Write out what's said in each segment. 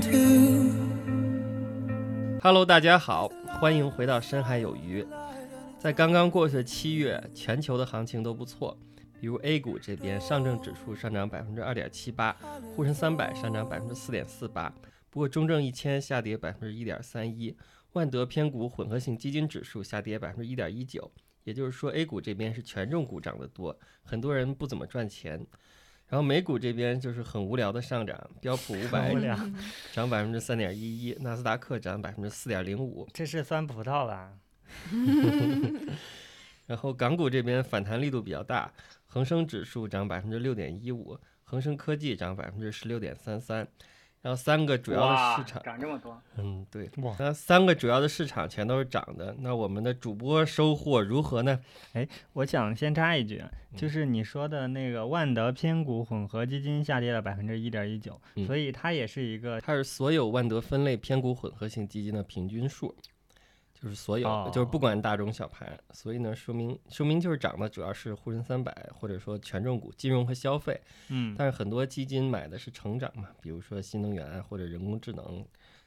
to Hello，大家好，欢迎回到深海有鱼。在刚刚过去的七月，全球的行情都不错，比如 A 股这边，上证指数上涨百分之二点七八，沪深三百上涨百分之四点四八，不过中证一千下跌百分之一点三一，万德偏股混合型基金指数下跌百分之一点一九。也就是说，A 股这边是权重股涨得多，很多人不怎么赚钱。然后美股这边就是很无聊的上涨，标普五百涨百分之三点一一，纳斯达克涨百分之四点零五。这是酸葡萄吧？然后港股这边反弹力度比较大，恒生指数涨百分之六点一五，恒生科技涨百分之十六点三三。然后三个主要的市场，涨这么多，嗯，对，哇那三个主要的市场全都是涨的。那我们的主播收获如何呢？哎我想先插一句，嗯就是你说的那个万德偏股混合基金下跌了百分之一点一九，嗯所以它也是一个它是所有万德分类偏股混合型基金的平均数，就是所有，哦就是不管大中小盘。所以呢，说明说明就是涨的主要是沪深三百或者说权重股、金融和消费。嗯，但是很多基金买的是成长嘛，比如说新能源啊或者人工智能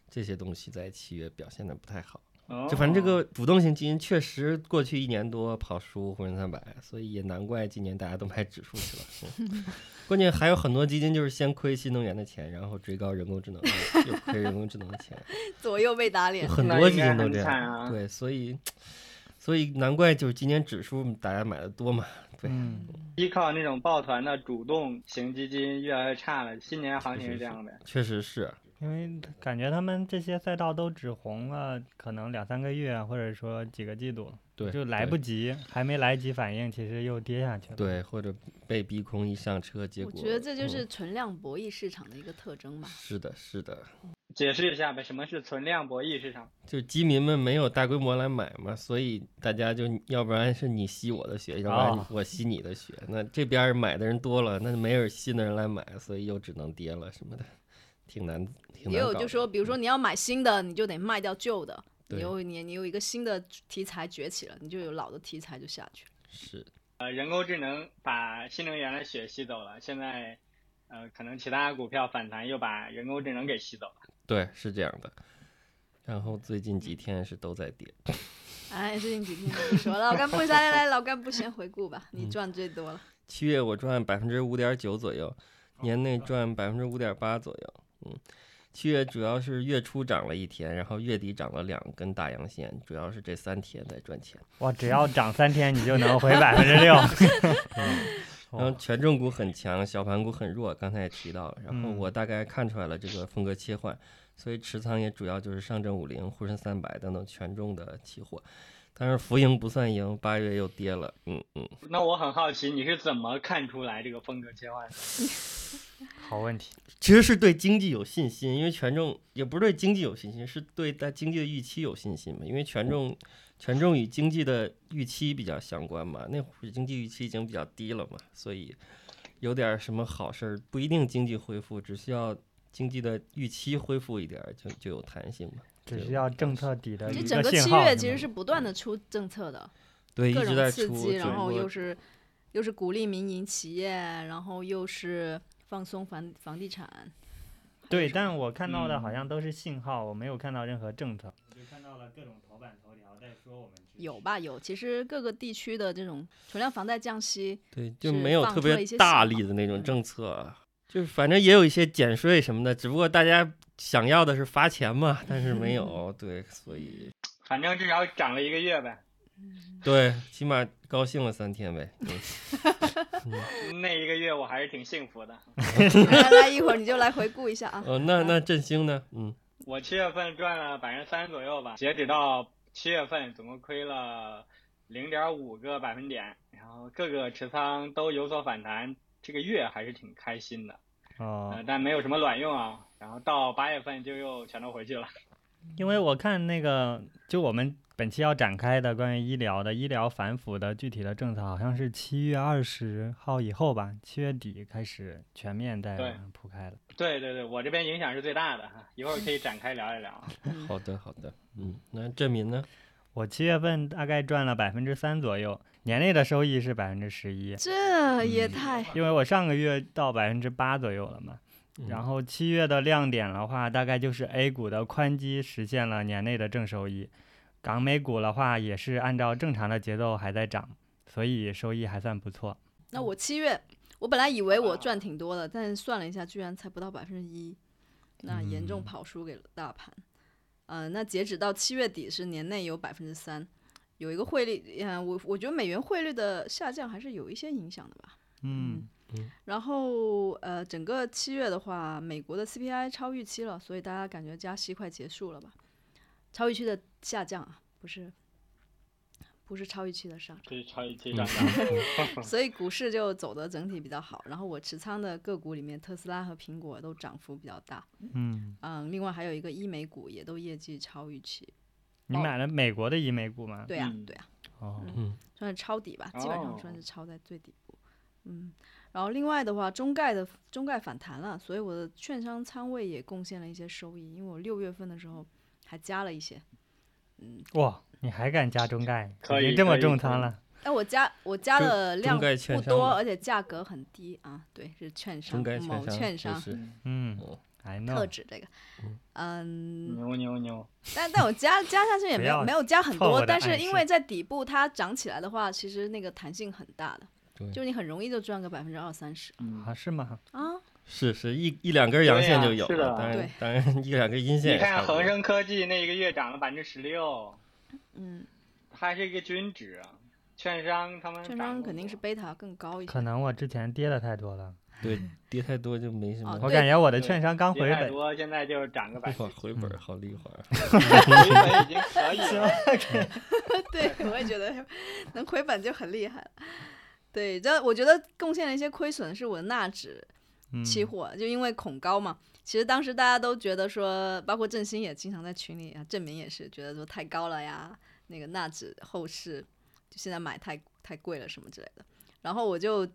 这些东西，在七月表现的不太好。就反正这个主动型基金确实过去一年多跑输沪深三百，所以也难怪今年大家都买指数去了。嗯 关键还有很多基金就是先亏新能源的钱，然后追高人工智能，又 又亏人工智能的钱，左右被打脸。很多基金都这样。对，所以所以难怪就是今年指数大家买的多嘛。对，嗯，依靠那种抱团的主动型基金越来越差了，新年行情是这样的。确实是。因为感觉他们这些赛道都只红了可能两三个月，或者说几个季度，对，就来不及，还没来及反应，其实又跌下去了。对，或者被逼空一上车，结果我觉得这就嗯是存量博弈市场的一个特征吧。是的，是的，解释一下呗，什么是存量博弈市场？就基民们没有大规模来买嘛，所以大家就要不然是你吸我的血，要不然哦我吸你的血。那这边买的人多了，那没有新的人来买，所以又只能跌了什么的，挺难，挺难也有就说，比如说你要买新的，你就得卖掉旧的。你对有你你有一个新的题材崛起了，你就有老的题材就下去了。是呃，人工智能把新能源的血吸走了，现在呃，可能其他股票反弹又把人工智能给吸走了。对，是这样的。然后最近几天是都在跌，哎，最近几天不说，老干部来来来，老干部先回顾吧，你嗯赚最多了。七月我赚百分之五点九左右，年内赚百分之五点八左右。嗯，七月主要是月初涨了一天，然后月底涨了两根大阳线，主要是这三天在赚钱。哇，只要涨三天，你就能回百分之六。然后权重股很强，小盘股很弱，刚才也提到了。然后嗯我大概看出来了这个风格切换，所以持仓也主要就是上证五零、沪深三百等等权重的期货。但是浮盈不算赢，八月又跌了。嗯嗯，那我很好奇，你是怎么看出来这个风格切换的？好问题。其实是对经济有信心，因为权重也不是对经济有信心，是对大经济的预期有信心嘛。因为权重权重与经济的预期比较相关嘛，那会儿经济预期已经比较低了嘛，所以有点什么好事儿不一定经济恢复，只需要经济的预期恢复一点儿就就有弹性嘛。只对需要政策底的一这整个。七月其实是不断的出政策的，对，一各种直在出，刺激，然后又是又是鼓励民营企业，然后又是放松房房地产。对，但我看到的好嗯像都是信号，我没有看到任何政策。我就看到了各种头版头条在说我们有吧？有，其实各个地区的这种存量房贷降息，对，就没有特别大力的那种政策啊，就是反正也有一些减税什么的，只不过大家想要的是发钱嘛，但是没有，对，所以反正至少涨了一个月呗。对，起码高兴了三天呗。对那一个月我还是挺幸福的。来 来，一会儿你就来回顾一下啊。哦，那那振兴呢？嗯，我七月份赚了百分之三左右吧，截止到七月份总共亏了零点五个百分点，然后各个持仓都有所反弹，这个月还是挺开心的，哦呃，，但没有什么卵用啊。然后到八月份就又全都回去了。因为我看那个，就我们本期要展开的关于医疗的医疗反腐的具体的政策，好像是七月二十号以后吧，七月底开始全面在对铺开了。对对对，我这边影响是最大的哈，一会儿可以展开聊一聊啊。好的好的，嗯，那证明呢？我七月份大概赚了百分之三左右，年内的收益是百分之十一，这也太……因为我上个月到百分之八左右了嘛。然后七月的亮点的话，大概就是 A 股的宽基实现了年内的正收益，港美股的话也是按照正常的节奏还在涨，所以收益还算不错。那我七月，我本来以为我赚挺多的，但是算了一下，居然才不到百分之一，那严重嗯跑输给了大盘。嗯、那截止到七月底是年内有百分之三，有一个汇率，嗯、我我觉得美元汇率的下降还是有一些影响的吧。嗯，然后呃，整个七月的话，美国的 CPI 超预期了，所以大家感觉加息快结束了吧？超预期的下降啊，不是不是超预期的上涨。超预期涨价。所以股市就走的整体比较好。然后我持仓的个股里面，特斯拉和苹果都涨幅比较大。嗯，嗯，另外还有一个医美股也都业绩超预期。你买了美国的医美股吗？对呀、嗯对呀、哦，嗯算是抄底吧，基本上算哦是抄在最底部。嗯，然后另外的话，中概的中概反弹了，所以我的券商仓位也贡献了一些收益，因为我六月份的时候还加了一些。嗯，哇，你还敢加中概？可以已经这么重仓了。哎，我加我加的量不多，而且价格很低啊。对，是券商中概某券券商就是嗯特。指这个嗯。嗯，牛牛牛！但但我加加下去也没有没有加很多，但是因为在底部它涨起来的话，其实那个弹性很大的，对就你很容易就赚个百分之二三十嗯，啊，是吗？啊。是是一一两根阳线就有了，是的当然对当然一两根阴线你看恒生科技那一个月涨了百分之十六，嗯，它是一个均值啊。券商他们券商肯定是贝塔更高一些。可能我之前跌的太多了，对跌太多就没什么哦。我感觉我的券商刚回本。太多，现在就涨个 百回本儿好利会儿，回本已经可以了。对，我也觉得能回本就很厉害了。对，这我觉得贡献了一些亏损是我的纳指嗯，期货，就因为恐高嘛。其实当时大家都觉得说，包括振兴也经常在群里啊，证明也是觉得说太高了呀，那个纳指后市就现在买太太贵了什么之类的。然后我就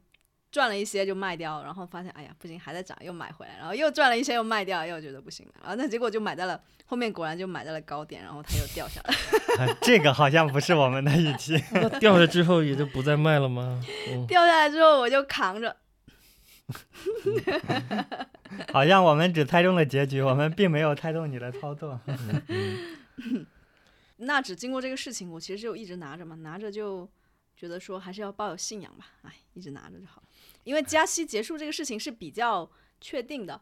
赚了一些就卖掉，然后发现哎呀不行还在涨，又买回来，然后又赚了一些又卖掉，又觉得不行了，然后那结果就买在了后面，果然就买在了高点，然后它又掉下来。啊这个好像不是我们的预期。那掉下之后也就不再卖了吗？嗯，掉下来之后我就扛着，好像我们只猜中了结局，我们并没有猜中你的操作。那只经过这个事情，我其实就一直拿着嘛，拿着就觉得说还是要抱有信仰吧，哎，一直拿着就好了。因为加息结束这个事情是比较确定的，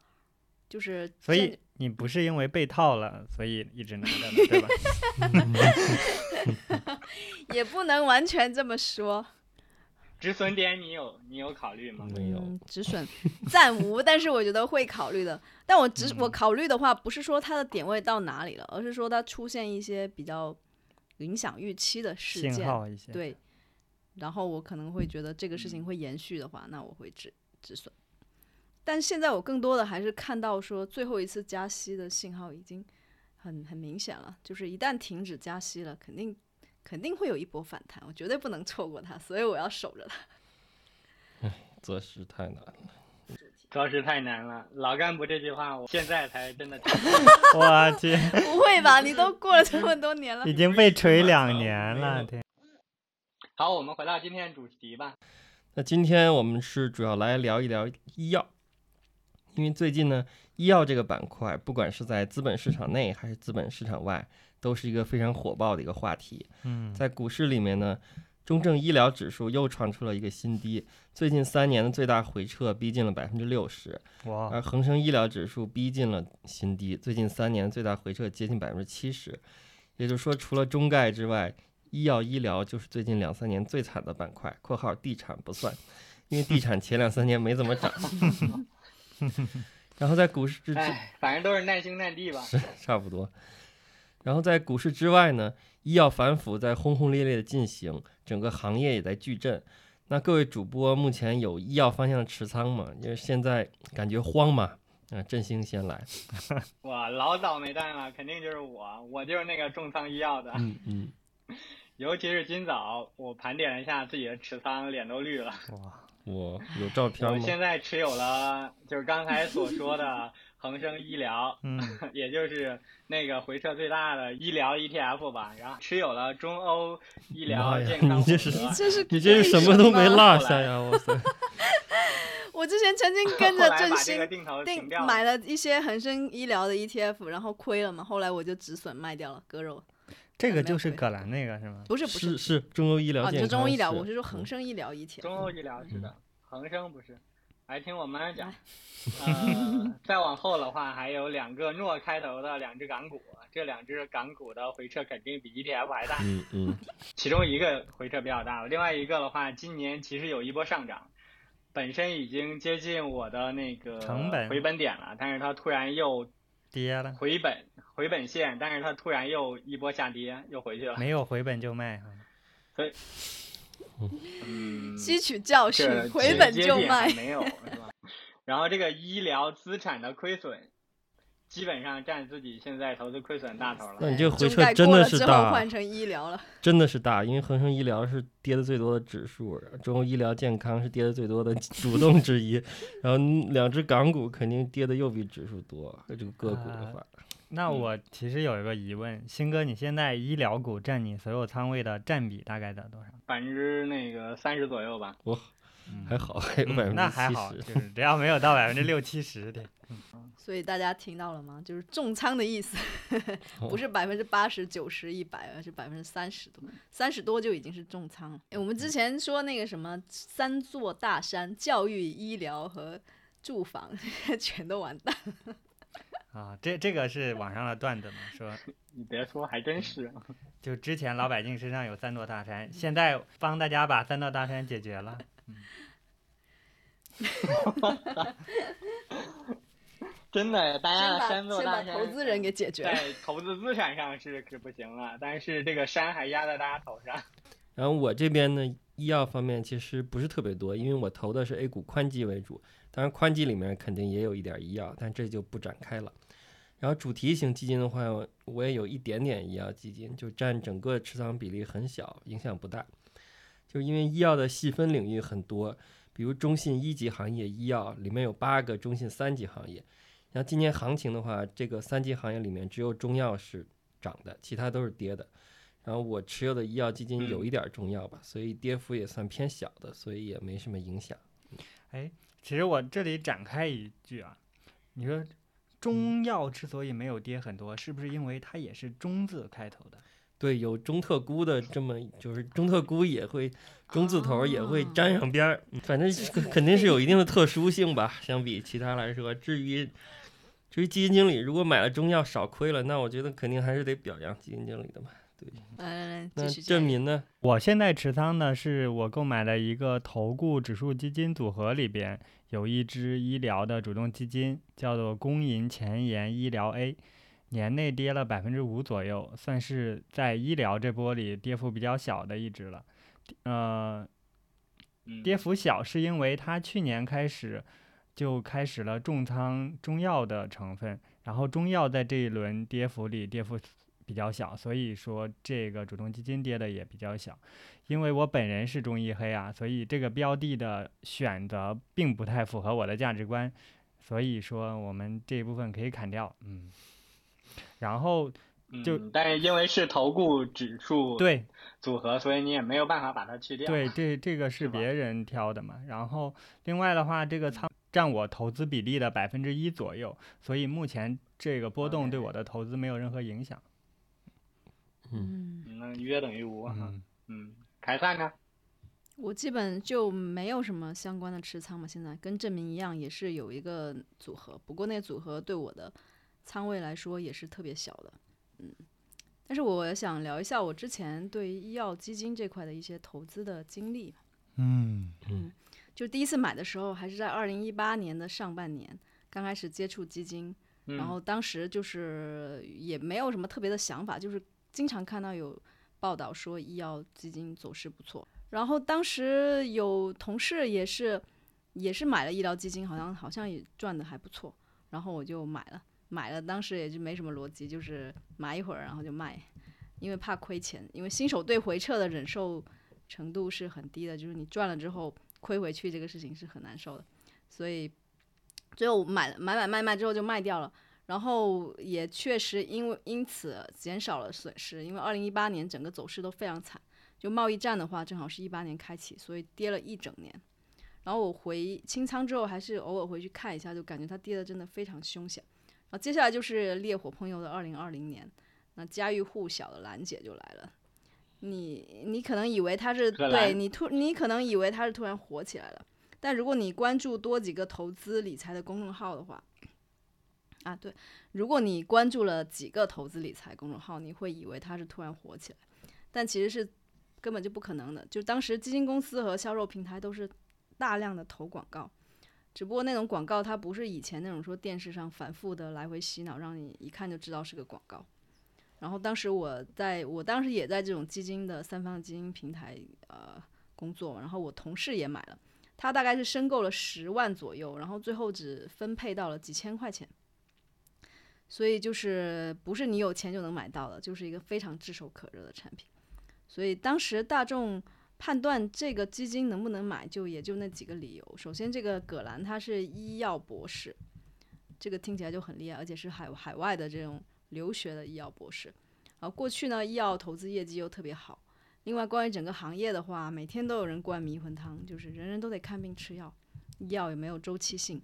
就是所以你不是因为被套了，所以一直拿着的，对吧？也不能完全这么说，止损点你有你有考虑吗？没有，嗯，止损暂无，但是我觉得会考虑的。但我只、我嗯考虑的话，不是说它的点位到哪里了，而是说它出现一些比较影响预期的事信件，号一些。对，然后我可能会觉得这个事情会延续的话，那我会止止损。但现在我更多的还是看到说最后一次加息的信号已经很很明显了，就是一旦停止加息了，肯定肯定会有一波反弹，我绝对不能错过它，所以我要守着它。做事太难了。做事太难了，老干部这句话，我现在才真的听我去，不会吧？你都过了这么多年了已，经被 锤两年了，天！好，我们回到今天的主题吧。那今天我们是主要来聊一聊医药，因为最近呢，医药这个板块，不管是在资本市场内还是资本市场外，都是一个非常火爆的一个话题。嗯，在股市里面呢，中证医疗指数又创出了一个新低，最近三年的最大回撤逼近了百分之六十，哇，而恒生医疗指数逼近了新低，最近三年最大回撤接近百分之七十。也就是说，除了中概之外，医药医疗就是最近两三年最惨的板块（括号地产不算，因为地产前两三年没怎么涨）。然后在股市之哎，反正都是耐兄耐弟吧。是差不多。然后在股市之外呢，医药反腐在轰轰烈烈的进行，整个行业也在巨震。那各位主播目前有医药方向的持仓吗？因为现在感觉慌嘛。啊，振兴先来。我老倒霉蛋了，肯定就是我，我就是那个重仓医药的。嗯嗯，尤其是今早，我盘点了一下自己的持仓，脸都绿了。哇，我有照片吗？我 现在持有了，就是刚才所说的恒生医疗，嗯，也就是那个回撤最大的医疗 ETF 吧。然后持有了中欧医疗健康你这是你这是你这是什么都没落下呀！哇塞，我我之前曾经跟着振兴定。买了一些恒生医疗的 ETF，然后亏了嘛，后来我就止损卖掉了，割肉。这个就是葛兰那个是吗？不是不是是中欧医疗健康说中欧医疗，我是说恒嗯生医疗 ETF。中欧医疗是嗯的，恒生不是。来听我慢慢讲。呃，再往后的话，还有两个诺开头的两只港股，这两只港股的回撤肯定比 ETF 还大。嗯嗯其中一个回撤比较大，另外一个的话，今年其实有一波上涨，本身已经接近我的那个成本回本点了，但是它突然又跌了，回本回本线，但是它突然又一波下跌，又回去了。没有回本就卖哈。嗯，吸取教训，回本就卖。没有是吧？然后这个医疗资产的亏损，基本上占自己现在投资亏损大头了。那你这回撤真的是大换，成医疗了，真的是大，因为恒生医疗是跌的最多的指数，中欧医疗健康是跌的最多的 主动之一，然后两只港股肯定跌的又比指数多，这个个股的话，嗯那我其实有一个疑问，新哥，你现在医疗股占你所有仓位的占比大概在多少？百分之那个三十左右吧。哦还好，还有百分之嗯那还好，就是只要没有到百分之六七十的。所以大家听到了吗？就是重仓的意思，哦不是百分之八十、九十、一百，而是百分之三十多，三十多就已经是重仓了。哎我们之前说那个什么三座大山，教育、医疗和住房，全都完蛋。啊，这这个是网上的段子嘛，说 你别说，还真是。就之前老百姓身上有三座大山，现在帮大家把三座大山解决了。真的，大家的山做先把大山，投资人给解决了。在投资资产上是是不行了，但是这个山还压在大家头上。然后我这边呢，医药方面其实不是特别多，因为我投的是 A 股宽基为主，当然宽基里面肯定也有一点医药，但这就不展开了。然后主题型基金的话，我也有一点点医药基金，就占整个持仓比例很小，影响不大。就因为医药的细分领域很多，比如中信一级行业医药里面有八个中信三级行业。然后今年行情的话，这个三级行业里面只有中药是涨的，其他都是跌的。然后我持有的医药基金有一点中药吧，所以跌幅也算偏小的，所以也没什么影响。哎其实我这里展开一句啊，你说中药之所以没有跌很多，是不是因为它也是中字开头的？对，有中特估的这么，就是中特估也会中字头也会沾上边儿，嗯反正是肯定是有一定的特殊性吧，相比其他来说。至于至于基金经理如果买了中药少亏了，那我觉得肯定还是得表扬基金经理的嘛。来来来，那继续讲。郑民呢？我现在持仓的是我购买的一个投顾指数基金组合里边有一只医疗的主动基金，叫做工银前沿医疗 A，年内跌了百分之五左右，算是在医疗这波里跌幅比较小的一只了。呃，嗯，跌幅小是因为它去年开始就开始了重仓中药的成分，然后中药在这一轮跌幅里跌幅比较小，所以说这个主动基金跌的也比较小。因为我本人是中医黑啊，所以这个标的的选择并不太符合我的价值观，所以说我们这一部分可以砍掉，嗯。然后就嗯，但是因为是投顾指数对组合，所以你也没有办法把它去掉。对，这这个是别人挑的嘛。然后另外的话，这个仓占我投资比例的百分之一左右，所以目前这个波动对我的投资没有任何影响。嗯，嗯，嗯，那约等于无哈。嗯，嗯，凯撒呢？我基本就没有什么相关的持仓嘛，现在跟证明一样，也是有一个组合，不过那个组合对我的仓位来说也是特别小的，嗯。但是我想聊一下我之前对医药基金这块的一些投资的经历。嗯嗯就第一次买的时候，还是在二零一八年的上半年，刚开始接触基金，嗯然后当时就是也没有什么特别的想法，就是经常看到有报道说医药基金走势不错。然后当时有同事也是也是买了医疗基金，好像好像也赚的还不错，然后我就买了，买了当时也就没什么逻辑，就是买一会儿然后就卖，因为怕亏钱，因为新手对回撤的忍受程度是很低的，就是你赚了之后亏回去这个事情是很难受的，所以最后买买买卖卖之后就卖掉了。然后也确实因为因此减少了损失，因为二零一八年整个走势都非常惨，就贸易战的话，正好是一八年开启，所以跌了一整年。然后我回清仓之后，还是偶尔回去看一下，就感觉它跌的真的非常凶险。然后接下来就是烈火烹油的二零二零年，那家喻户晓的兰姐就来了。你你可能以为它是对你突你可能以为它是突然火起来了，但如果你关注多几个投资理财的公众号的话，啊对，如果你关注了几个投资理财公众号，你会以为它是突然火起来，但其实是根本就不可能的。就当时基金公司和销售平台都是大量的投广告，只不过那种广告它不是以前那种说电视上反复的来回洗脑，让你一看就知道是个广告。然后当时我在我当时也在这种基金的三方基金平台呃工作，然后我同事也买了，他大概是申购了十万左右，然后最后只分配到了几千块钱。所以就是不是你有钱就能买到的，就是一个非常炙手可热的产品。所以当时大众判断这个基金能不能买，就也就那几个理由。首先，这个葛兰他是医药博士，这个听起来就很厉害，而且是海海外的这种留学的医药博士。然后过去呢，医药投资业绩又特别好。另外，关于整个行业的话，每天都有人灌迷魂汤，就是人人都得看病吃药，医药也没有周期性。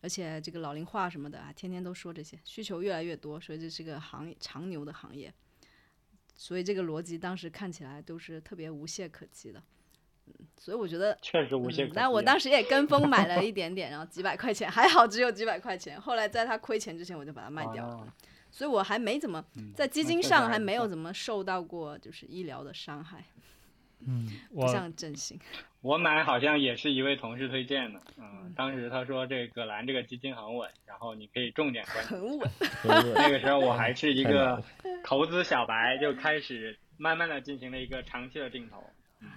而且这个老龄化什么的啊，天天都说这些，需求越来越多，所以这是个行业长牛的行业。所以这个逻辑当时看起来都是特别无懈可击的。嗯，所以我觉得，确实无懈可击。嗯但我当时也跟风买了 一点点，然后几百块钱，还好只有几百块钱。后来在它亏钱之前，我就把它卖掉了。哦所以我还没怎么嗯在基金上还没有怎么受到过就是医疗的伤害，嗯，不我像振兴。我买好像也是一位同事推荐的，嗯，当时他说这葛兰这个基金很稳，然后你可以重点关注。很稳。那个时候我还是一个 投资小白，就开始慢慢的进行了一个长期的定投。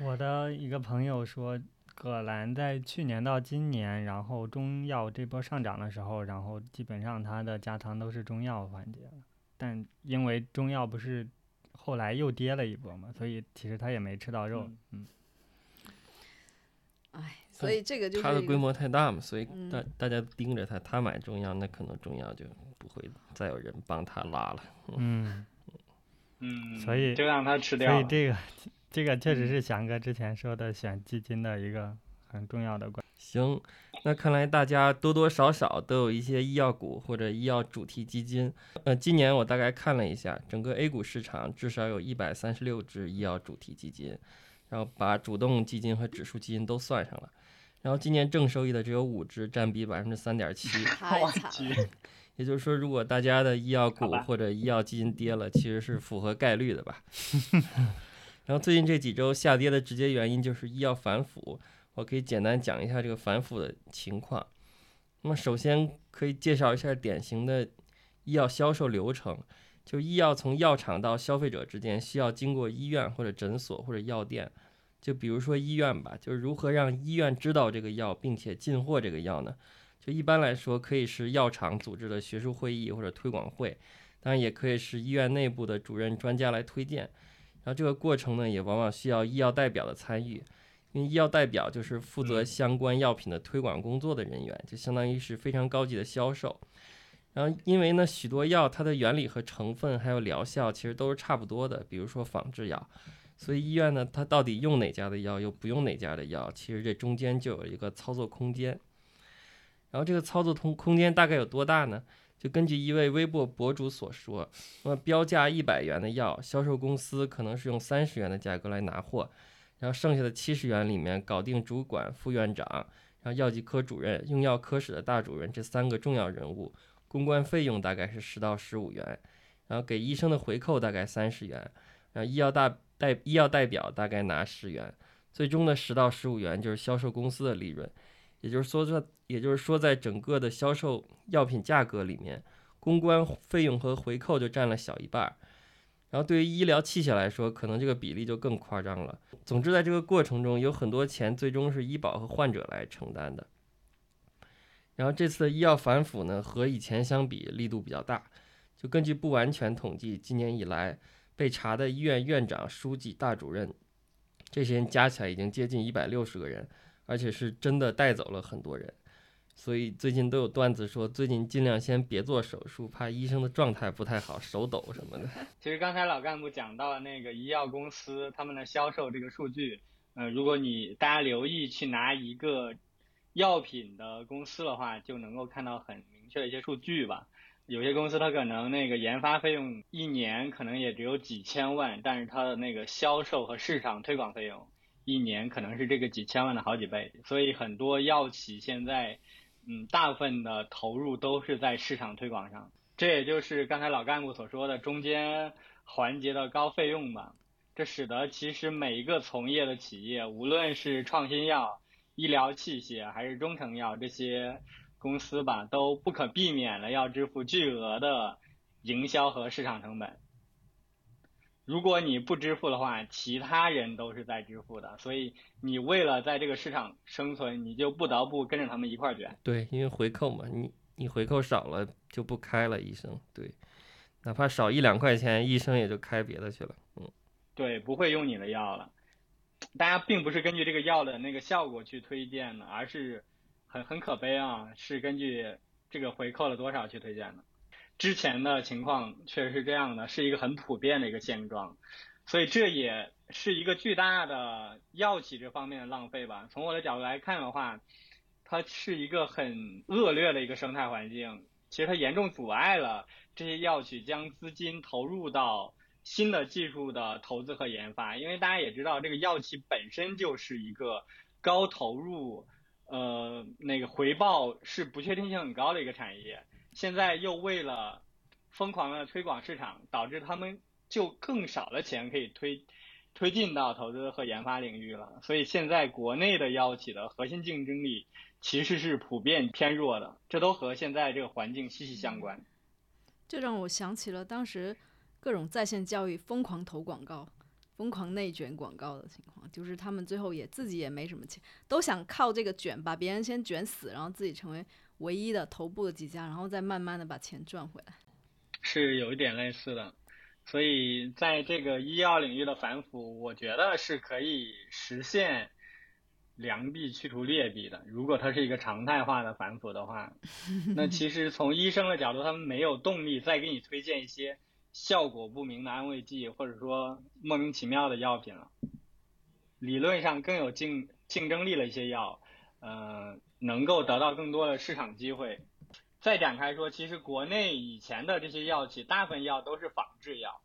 我的一个朋友说，葛兰在去年到今年，然后中药这波上涨的时候，然后基本上它的加仓都是中药环节了。但因为中药不是后来又跌了一波嘛，所以其实他也没吃到肉。嗯，哎，所以这个就是一个它的规模太大嘛，所以嗯大大家盯着他，他买中药，那可能中药就不会再有人帮他拉了。嗯，嗯，所以就让他吃掉。所以这个这个确实是翔哥之前说的选基金的一个很重要的关。行，那看来大家多多少少都有一些医药股或者医药主题基金。呃，今年我大概看了一下，整个 A 股市场至少有一百三十六只医药主题基金，然后把主动基金和指数基金都算上了。然后今年正收益的只有五只，占比百分之三点七。我太惨了。也就是说，如果大家的医药股或者医药基金跌了，其实是符合概率的吧。然后最近这几周下跌的直接原因就是医药反腐，我可以简单讲一下这个反腐的情况。那么首先可以介绍一下典型的医药销售流程，就医药从药厂到消费者之间需要经过医院或者诊所或者药店。就比如说医院吧，就是如何让医院知道这个药并且进货这个药呢？就一般来说，可以是药厂组织的学术会议或者推广会，当然也可以是医院内部的主任专家来推荐。然后这个过程呢，也往往需要医药代表的参与，因为医药代表就是负责嗯相关药品的推广工作的人员，就相当于是非常高级的销售。然后因为呢，许多药它的原理和成分还有疗效其实都是差不多的，比如说仿制药，所以医院呢，它到底用哪家的药，又不用哪家的药，其实这中间就有一个操作空间。然后这个操作空空间大概有多大呢？就根据一位微博博主所说，那么标价一百元的药，销售公司可能是用三十元的价格来拿货，然后剩下的七十元里面搞定主管、副院长，然后药剂科主任、用药科室的大主任这三个重要人物，公关费用大概是十到十五元，然后给医生的回扣大概三十元，然后医药大代医药代表大概拿十元，最终的十到十五元就是销售公司的利润。也就是说，这也就是说，在整个的销售药品价格里面，公关费用和回扣就占了小一半儿。然后对于医疗器械来说，可能这个比例就更夸张了。总之，在这个过程中，有很多钱最终是医保和患者来承担的。然后这次的医药反腐呢，和以前相比力度比较大。就根据不完全统计，今年以来被查的医院院长、书记、大主任，这些人加起来已经接近一百六十个人。而且是真的带走了很多人，所以最近都有段子说，最近尽量先别做手术，怕医生的状态不太好，手抖什么的。其实刚才老干部讲到了那个医药公司他们的销售这个数据，呃，如果你大家留意去拿一个药品的公司的话，就能够看到很明确的一些数据吧。有些公司它可能那个研发费用一年可能也只有几千万，但是它的那个销售和市场推广费用一年可能是这个几千万的好几倍。所以很多药企现在，嗯，大部分的投入都是在市场推广上。这也就是刚才老干部所说的中间环节的高费用吧。这使得其实每一个从业的企业，无论是创新药、医疗器械还是中成药这些。公司吧都不可避免的要支付巨额的营销和市场成本。如果你不支付的话，其他人都是在支付的，所以你为了在这个市场生存，你就不得不跟着他们一块儿卷。对，因为回扣嘛，你你回扣少了就不开了，医生对，哪怕少一两块钱，医生也就开别的去了。嗯，对，不会用你的药了。大家并不是根据这个药的那个效果去推荐的，而是。很很可悲啊，是根据这个回扣了多少去推荐的。之前的情况确实是这样的，是一个很普遍的一个现状，所以这也是一个巨大的药企这方面的浪费吧。从我的角度来看的话，它是一个很恶劣的一个生态环境，其实它严重阻碍了这些药企将资金投入到新的技术的投资和研发。因为大家也知道，这个药企本身就是一个高投入。呃，那个回报是不确定性很高的一个产业，现在又为了疯狂的推广市场，导致他们就更少的钱可以推推进到投资和研发领域了。所以现在国内的药企的核心竞争力其实是普遍偏弱的，这都和现在这个环境息息相关。这让我想起了当时各种在线教育疯狂投广告。疯狂内卷广告的情况，就是他们最后也自己也没什么钱，都想靠这个卷把别人先卷死，然后自己成为唯一的头部的几家，然后再慢慢的把钱赚回来。是有一点类似的，所以在这个医药领域的反腐，我觉得是可以实现良币驱除劣币的。如果它是一个常态化的反腐的话，那其实从医生的角度，他们没有动力再给你推荐一些。效果不明的安慰剂，或者说莫名其妙的药品了。理论上更有竞竞争力的一些药，呃，能够得到更多的市场机会。再展开说，其实国内以前的这些药企，大部分药都是仿制药，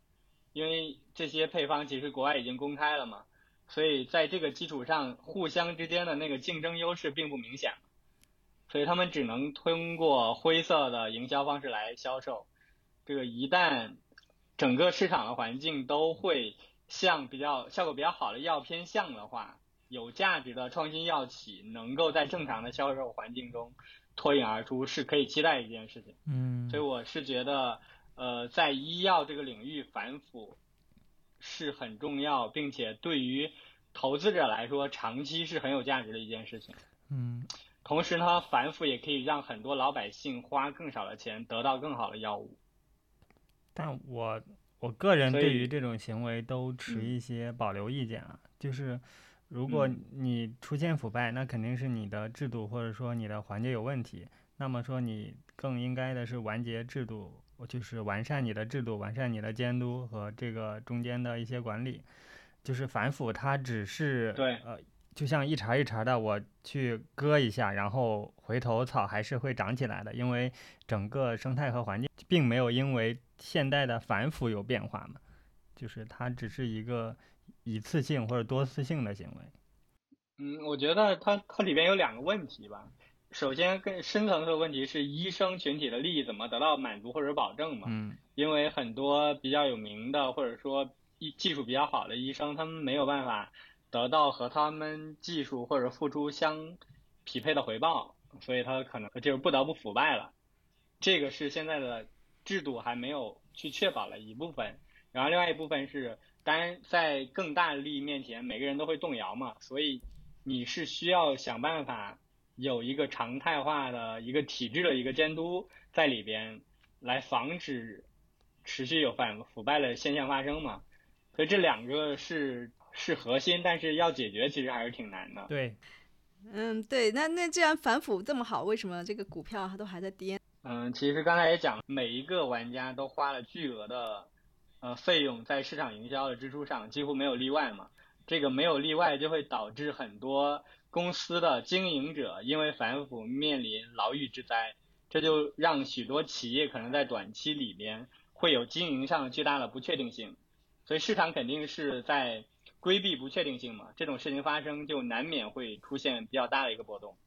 因为这些配方其实国外已经公开了嘛，所以在这个基础上，互相之间的那个竞争优势并不明显，所以他们只能通过灰色的营销方式来销售。这个一旦整个市场的环境都会向比较效果比较好的药偏向的话，有价值的创新药企能够在正常的销售环境中脱颖而出，是可以期待一件事情。嗯，所以我是觉得，呃，在医药这个领域反腐是很重要，并且对于投资者来说，长期是很有价值的一件事情。嗯，同时呢，反腐也可以让很多老百姓花更少的钱得到更好的药物。但我我个人对于这种行为都持一些保留意见啊。就是如果你出现腐败，那肯定是你的制度或者说你的环节有问题。那么说你更应该的是完结制度，就是完善你的制度，完善你的监督和这个中间的一些管理。就是反腐，它只是对呃。就像一茬一茬的，我去割一下，然后回头草还是会长起来的，因为整个生态和环境并没有因为现代的反腐有变化嘛，就是它只是一个一次性或者多次性的行为。嗯，我觉得它它里边有两个问题吧，首先更深层次的问题是医生群体的利益怎么得到满足或者保证嘛？嗯，因为很多比较有名的或者说医技术比较好的医生，他们没有办法。得到和他们技术或者付出相匹配的回报，所以他可能就是不得不腐败了。这个是现在的制度还没有去确保的一部分。然后另外一部分是，当然在更大的利益面前，每个人都会动摇嘛。所以你是需要想办法有一个常态化的一个体制的一个监督在里边，来防止持续有反腐败的现象发生嘛。所以这两个是。是核心，但是要解决其实还是挺难的。对，嗯，对，那那既然反腐这么好，为什么这个股票它都还在跌？嗯，其实刚才也讲，每一个玩家都花了巨额的呃费用在市场营销的支出上，几乎没有例外嘛。这个没有例外就会导致很多公司的经营者因为反腐面临牢狱之灾，这就让许多企业可能在短期里边会有经营上巨大的不确定性，所以市场肯定是在规避不确定性嘛，这种事情发生就难免会出现比较大的一个波动，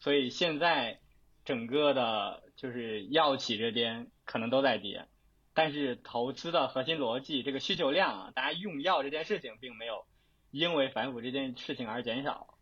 所以现在整个的就是药企这边可能都在跌。但是投资的核心逻辑，这个需求量啊，大家用药这件事情并没有因为反腐这件事情而减少，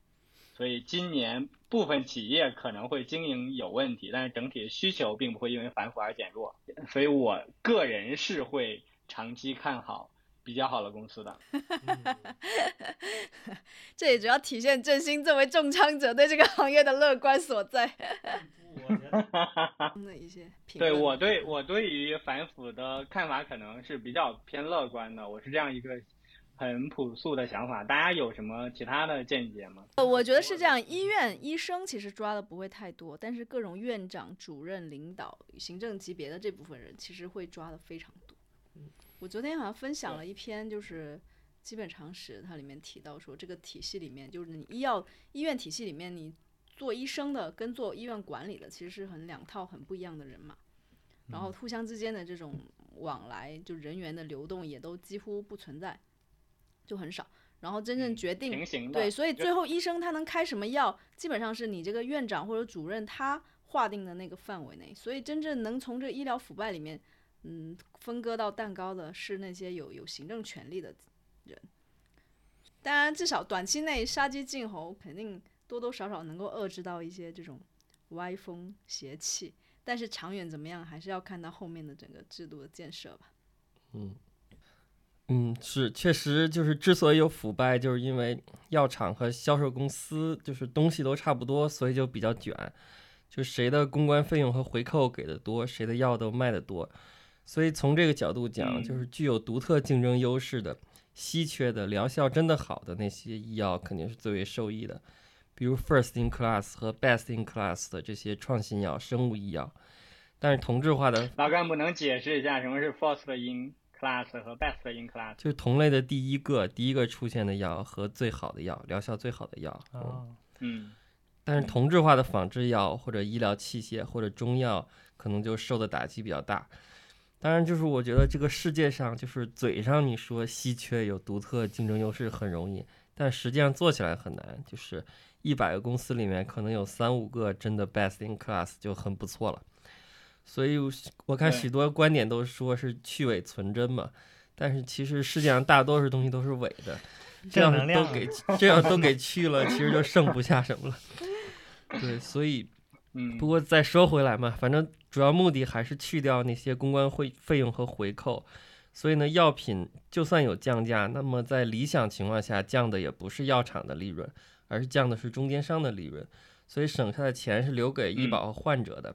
所以今年部分企业可能会经营有问题，但是整体的需求并不会因为反腐而减弱，所以我个人是会长期看好比较好的公司的。这也主要体现振兴作为重仓者对这个行业的乐观所在。的一些对我对我对于反腐的看法可能是比较偏乐观的，我是这样一个很朴素的想法。大家有什么其他的见解吗？呃，我觉得是这样，医院医生其实抓的不会太多，但是各种院长、主任、领导、行政级别的这部分人其实会抓的非常多。我昨天好像分享了一篇，就是基本常识，它里面提到说，这个体系里面就是你医药医院体系里面你。做医生的跟做医院管理的其实是很两套很不一样的人嘛，然后互相之间的这种往来，就人员的流动也都几乎不存在，就很少。然后真正决定对，所以最后医生他能开什么药，基本上是你这个院长或者主任他划定的那个范围内。所以真正能从这个医疗腐败里面，嗯，分割到蛋糕的是那些有有行政权力的人。当然，至少短期内杀鸡儆猴肯定。多多少少能够遏制到一些这种歪风邪气，但是长远怎么样，还是要看到后面的整个制度的建设吧。嗯，嗯，是确实就是之所以有腐败，就是因为药厂和销售公司就是东西都差不多，所以就比较卷，就谁的公关费用和回扣给的多，谁的药都卖的多。所以从这个角度讲，就是具有独特竞争优势的、稀缺的、疗效真的好的那些医药，肯定是最为受益的。比如 first in class 和 best in class 的这些创新药、生物医药，但是同质化的老干部能解释一下什么是 first in class 和 best in class？就是同类的第一个、第一个出现的药和最好的药，疗效最好的药。哦，嗯。但是同质化的仿制药或者医疗器械或者中药，可能就受的打击比较大。当然，就是我觉得这个世界上，就是嘴上你说稀缺有独特竞争优势很容易，但实际上做起来很难，就是。一百个公司里面，可能有三五个真的 best in class 就很不错了。所以我看许多观点都说是去伪存真嘛，但是其实世界上大多数东西都是伪的。这样都给这样都 给去了，其实就剩不下什么了。对，所以，不过再说回来嘛，反正主要目的还是去掉那些公关费费用和回扣。所以呢，药品就算有降价，那么在理想情况下降的也不是药厂的利润。而是降的是中间商的利润，所以省下的钱是留给医保和患者的。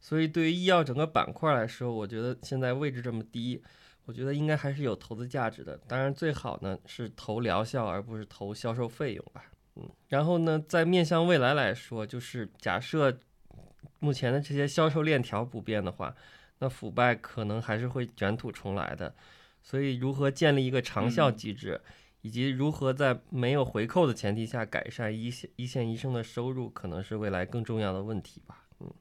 所以对于医药整个板块来说，我觉得现在位置这么低，我觉得应该还是有投资价值的。当然最好呢是投疗效，而不是投销售费用吧。嗯，然后呢，在面向未来来说，就是假设目前的这些销售链条不变的话，那腐败可能还是会卷土重来的。所以如何建立一个长效机制？以及如何在没有回扣的前提下改善一线一线医生的收入，可能是未来更重要的问题吧。嗯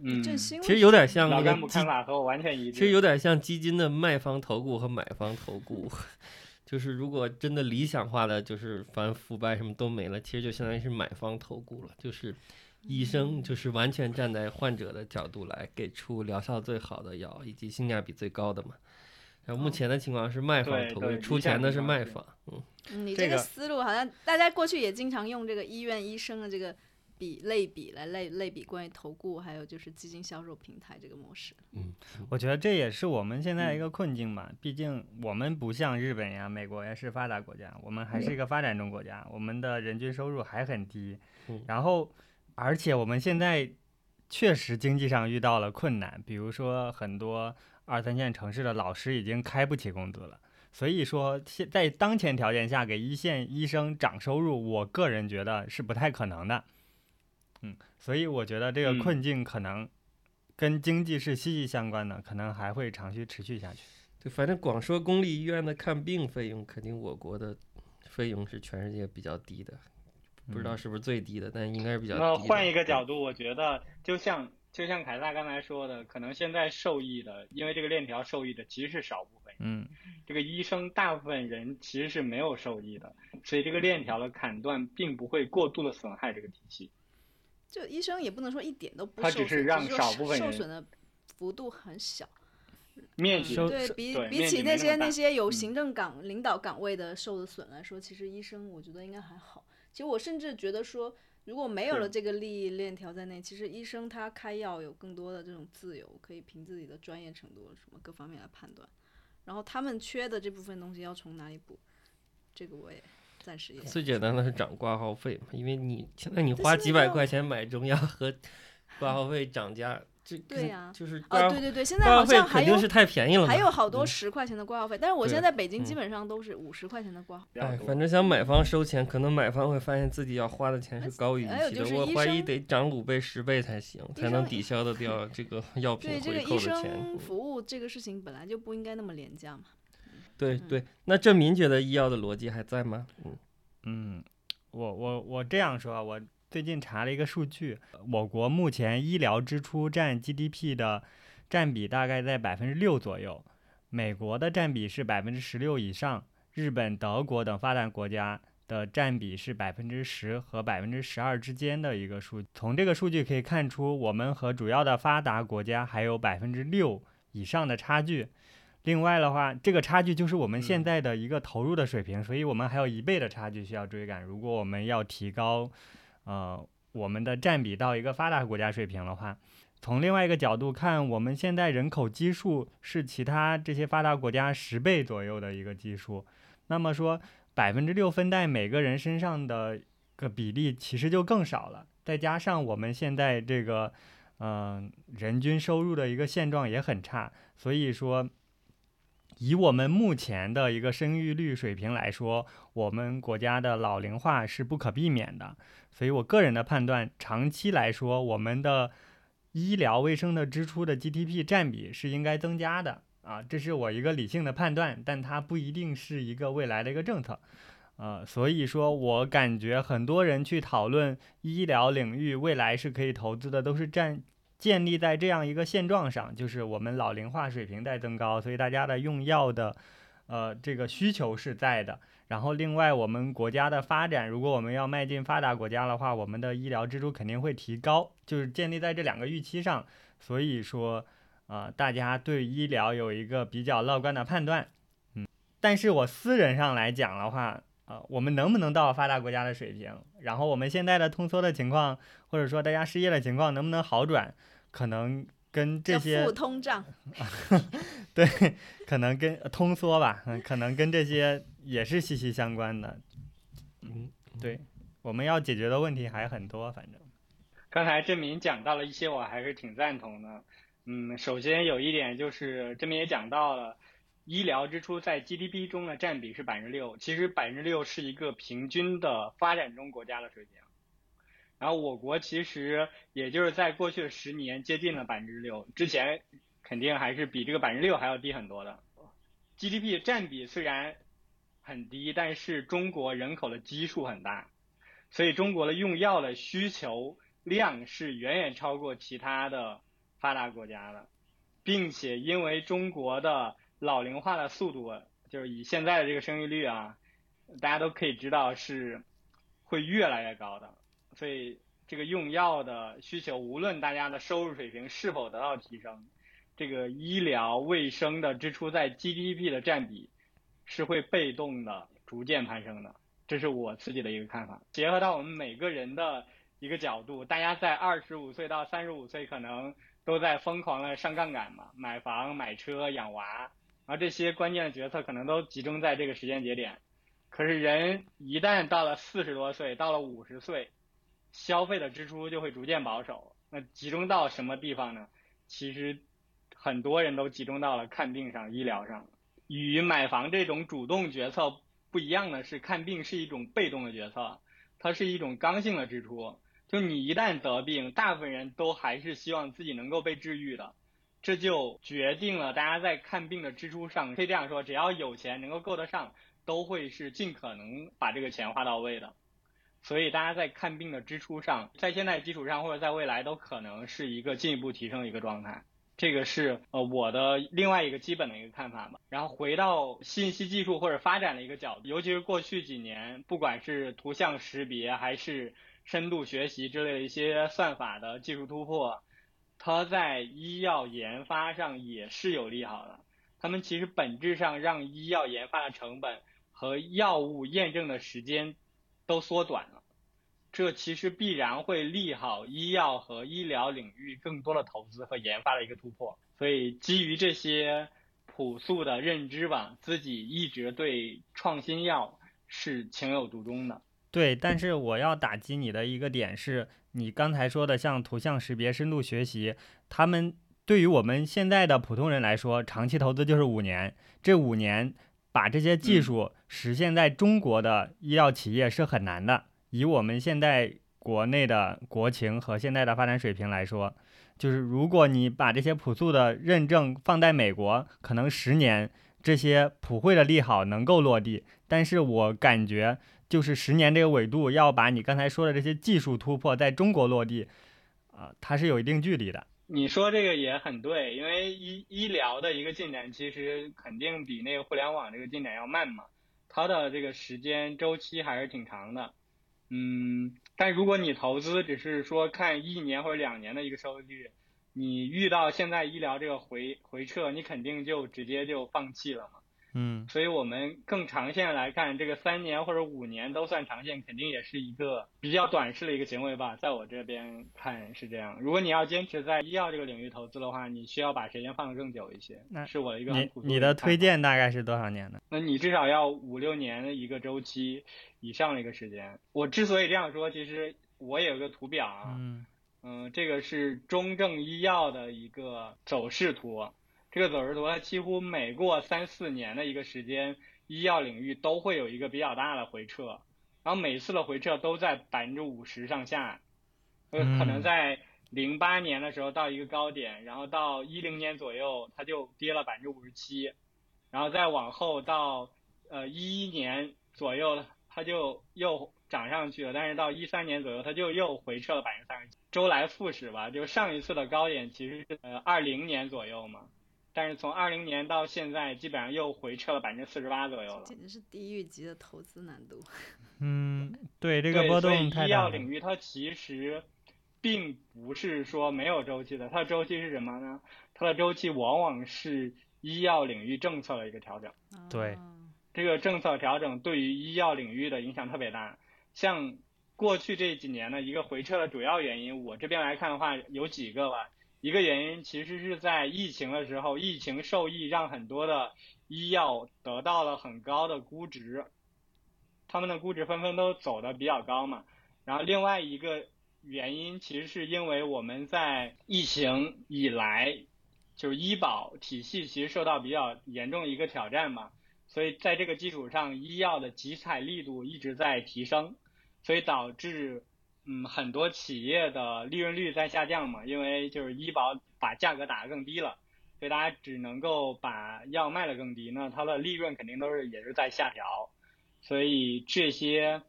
嗯，其实有点像那个看法和我完全一致。其实有点像基金的卖方投顾和买方投顾，就是如果真的理想化的，就是反腐败什么都没了，其实就相当于是买方投顾了，就是医生就是完全站在患者的角度来给出疗效最好的药以及性价比最高的嘛。然后目前的情况是卖方投入，出钱的是卖方。嗯，你这个思路好像大家过去也经常用这个医院医生的这个比类比来类类比关于投顾还有就是基金销售平台这个模式。嗯，我觉得这也是我们现在一个困境吧。毕竟我们不像日本呀、美国呀是发达国家，我们还是一个发展中国家，我们的人均收入还很低。然后，而且我们现在确实经济上遇到了困难，比如说很多。二三线城市的老师已经开不起工资了，所以说现在当前条件下给一线医生涨收入，我个人觉得是不太可能的。嗯，所以我觉得这个困境可能跟经济是息息相关的，可能还会长期持续下去。对，反正光说公立医院的看病费用，肯定我国的费用是全世界比较低的，不知道嗯是不是最低的，但应该是比较低的。那换一个角，度，我觉得就像就像凯撒刚才说的，可能现在受益的，因为这个链条受益的其实是少部分人，嗯这个医生大部分人其实是没有受益的，所以这个链条的砍断并不会过度的损害这个体系。就医生也不能说一点都不他受损，只是让少部分人受损的幅度很小。面积收对比比起那些那那些有嗯行政岗、领导岗位的受的损来说，其实医生我觉得应该还好。其实我甚至觉得说，如果没有了这个利益链条在内，其实医生他开药有更多的这种自由，可以凭自己的专业程度什么各方面来判断。然后他们缺的这部分东西要从哪里补，这个我也暂时也最简单的是涨挂号费嘛，因为你现在你花几百块钱买中药和挂号费涨价，这对呀就是啊哦，对对对，现在好像还有肯定是太便宜了。还有好多嗯十块钱的挂号费，但是我现在在北京嗯基本上都是五十块钱的挂号。哎，反正想买方收钱，可能买方会发现自己要花的钱是高于预期的。还有就是我怀疑得涨五倍、十倍才行，才能抵消得掉这个 药品对这个医回扣的钱。生嗯服务这个事情本来就不应该那么廉价嘛。嗯对对，那郑民觉得医药的逻辑还在吗？嗯，嗯，我我我这样说啊，我最近查了一个数据，我国目前医疗支出占 GDP 的占比大概在百分之六左右，美国的占比是百分之十六以上，日本、德国等发达国家的占比是百分之十和百分之十二之间的一个数。从这个数据可以看出，我们和主要的发达国家还有百分之六以上的差距。另外的话，这个差距就是我们现嗯在的一个投入的水平，所以我们还有一倍的差距需要追赶。如果我们要提高，呃，我们的占比到一个发达国家水平的话，从另外一个角度看，我们现在人口基数是其他这些发达国家十倍左右的一个基数。那么说，百分之六分在每个人身上的个比例其实就更少了。再加上我们现在这个，嗯、人均收入的一个现状也很差，所以说。以我们目前的一个生育率水平来说，我们国家的老龄化是不可避免的。所以我个人的判断，长期来说，我们的医疗卫生的支出的 GDP 占比是应该增加的啊，这是我一个理性的判断，但它不一定是一个未来的一个政策。呃，所以说我感觉很多人去讨论医疗领域未来是可以投资的，都是占建立在这样一个现状上，就是我们老龄化水平在增高，所以大家的用药的呃这个需求是在的。然后另外我们国家的发展，如果我们要迈进发达国家的话，我们的医疗支出肯定会提高，就是建立在这两个预期上。所以说，呃，大家对医疗有一个比较乐观的判断。嗯，但是我私人上来讲的话，呃，我们能不能到发达国家的水平？然后我们现在的通缩的情况，或者说大家失业的情况能不能好转？可能跟这些负通胀，对，可能跟呃通缩吧，嗯，可能跟这些也是息息相关的。嗯，对，我们要解决的问题还很多，反正。刚才郑明讲到了一些，我还是挺赞同的。嗯，首先有一点就是郑明也讲到了，医疗支出在 GDP 中的占比是百分之六，其实百分之六是一个平均的发展中国家的水平。然后我国其实也就是在过去的十年接近了百分之六，之前肯定还是比这个百分之六还要低很多的。GDP 占比虽然很低，但是中国人口的基数很大，所以中国的用药的需求量是远远超过其他的发达国家的，并且因为中国的老龄化的速度，就是以现在的这个生育率啊，大家都可以知道是会越来越高的，所以这个用药的需求，无论大家的收入水平是否得到提升，这个医疗卫生的支出在 GDP 的占比是会被动的逐渐攀升的。这是我自己的一个看法。结合到我们每个人的一个角度，大家在二十五岁到三十五岁可能都在疯狂的上杠杆嘛，买房、买车、养娃，然后这些关键的决策可能都集中在这个时间节点。可是人一旦到了四十多岁，到了五十岁，消费的支出就会逐渐保守。那集中到什么地方呢？其实很多人都集中到了看病上、医疗上。与买房这种主动决策不一样的是，看病是一种被动的决策，它是一种刚性的支出。就你一旦得病，大部分人都还是希望自己能够被治愈的。这就决定了大家在看病的支出上，可以这样说，只要有钱能够够得上，都会是尽可能把这个钱花到位的。所以大家在看病的支出上，在现在基础上或者在未来都可能是一个进一步提升的一个状态。这个是呃我的另外一个基本的一个看法吧。然后回到信息技术或者发展的一个角度，尤其是过去几年，不管是图像识别还是深度学习之类的一些算法的技术突破，它在医药研发上也是有利好的。他们其实本质上让医药研发的成本和药物验证的时间都缩短了。这其实必然会利好医药和医疗领域更多的投资和研发的一个突破。所以基于这些朴素的认知吧，自己一直对创新药是情有独钟的。对，但是我要打击你的一个点是，你刚才说的像图像识别、深度学习，他们对于我们现在的普通人来说，长期投资就是五年。这五年把这些技术实现在中国的医药企业是很难的。以我们现在国内的国情和现在的发展水平来说，就是如果你把这些朴素的认证放在美国，可能十年这些普惠的利好能够落地。但是我感觉，就是十年这个纬度，要把你刚才说的这些技术突破在中国落地，啊，它是有一定距离的。你说这个也很对，因为医医疗的一个进展其实肯定比那个互联网这个进展要慢嘛，它的这个时间周期还是挺长的。嗯，但如果你投资只是说看一年或者两年的一个收益率，你遇到现在医疗这个回回撤，你肯定就直接就放弃了嘛。嗯，所以我们更长线来看，这个三年或者五年都算长线，肯定也是一个比较短视的一个行为吧。在我这边看是这样。如果你要坚持在医药这个领域投资的话，你需要把时间放得更久一些。那是我的一个你你的推荐大概是多少年呢？那你至少要五六年的一个周期以上的一个时间。我之所以这样说，其实我有个图表啊，嗯嗯，这个是中证医药的一个走势图。这个走势图，它几乎每过三四年的一个时间，医药领域都会有一个比较大的回撤，然后每次的回撤都在百分之五十上下，呃，可能在零八年的时候到一个高点，然后到一零年左右它就跌了百分之五十七，然后再往后到呃一一年左右它就又涨上去了，但是到一三年左右它就又回撤了百分之三十，周来复始吧，就上一次的高点其实是呃二零年左右嘛。但是从二零年到现在，基本上又回撤了百分之四十八左右了，简直是地狱级的投资难度。嗯，对这个波动医药领域它其实并不是说没有周期的，它的周期是什么呢？它的周期往往是医药领域政策的一个调整。对，这个政策调整对于医药领域的影响特别大。像过去这几年的一个回撤的主要原因，我这边来看的话，有几个吧。一个原因其实是在疫情的时候，疫情受益让很多的医药得到了很高的估值，他们的估值纷纷都走的比较高嘛。然后另外一个原因其实是因为我们在疫情以来，就是医保体系其实受到比较严重一个挑战嘛，所以在这个基础上，医药的集采力度一直在提升，所以导致。嗯，很多企业的利润率在下降嘛，因为就是医保把价格打得更低了，所以大家只能够把药卖得更低，那它的利润肯定都是也是在下调，所以这些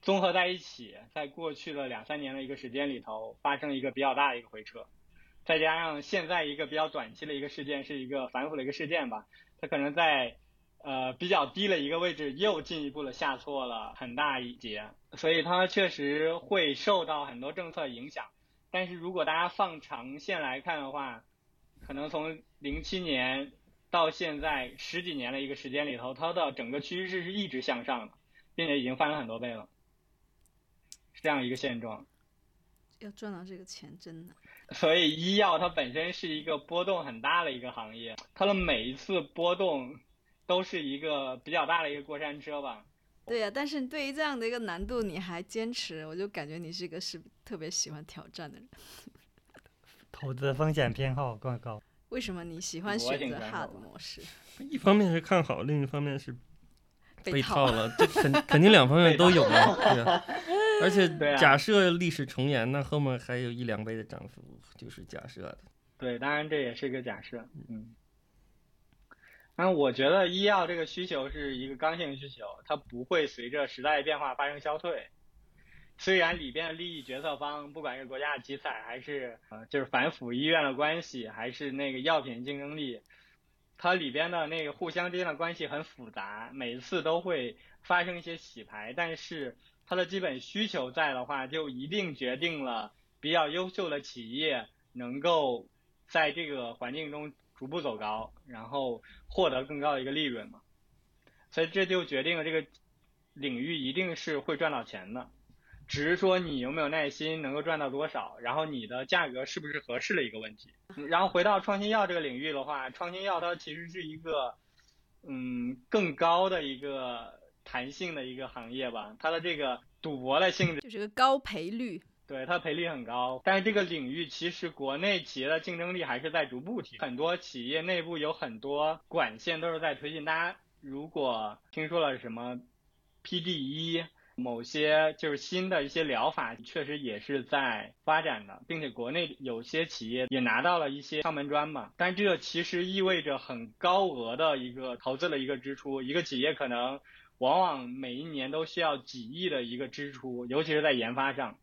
综合在一起，在过去的两三年的一个时间里头，发生一个比较大的一个回撤，再加上现在一个比较短期的一个事件是一个反腐的一个事件吧，它可能在。呃，比较低的一个位置又进一步的下挫了很大一截，所以它确实会受到很多政策影响。但是如果大家放长线来看的话，可能从零七年到现在十几年的一个时间里头，它的整个趋势是一直向上的，并且已经翻了很多倍了，是这样一个现状。要赚到这个钱真的。所以医药它本身是一个波动很大的一个行业，它的每一次波动。都是一个比较大的一个过山车吧。对呀，但是对于这样的一个难度你还坚持，我就感觉你是一个是特别喜欢挑战的人。投资风险偏好更高。为什么你喜欢选择 hard 模式？一方面是看好，另一方面是被套了。这肯肯定两方面都有嘛，对吧？而且假设历史重演，那后面还有一两倍的涨幅，就是假设的。对，当然这也是个假设，嗯。那我觉得医药这个需求是一个刚性需求，它不会随着时代变化发生消退。虽然里边的利益决策方，不管是国家的集采，还是呃就是反腐医院的关系，还是那个药品竞争力，它里边的那个互相之间的关系很复杂，每次都会发生一些洗牌。但是它的基本需求在的话，就一定决定了比较优秀的企业能够在这个环境中。逐步走高，然后获得更高的一个利润嘛，所以这就决定了这个领域一定是会赚到钱的，只是说你有没有耐心，能够赚到多少，然后你的价格是不是合适的一个问题。然后回到创新药这个领域的话，创新药它其实是一个嗯更高的一个弹性的一个行业吧，它的这个赌博的性质就是个高赔率。对它赔率很高，但是这个领域其实国内企业的竞争力还是在逐步提，很多企业内部有很多管线都是在推进。大家如果听说了什么 PDE，某些就是新的一些疗法，确实也是在发展的，并且国内有些企业也拿到了一些敲门砖嘛。但这个其实意味着很高额的一个投资的一个支出，一个企业可能往往每一年都需要几亿的一个支出，尤其是在研发上。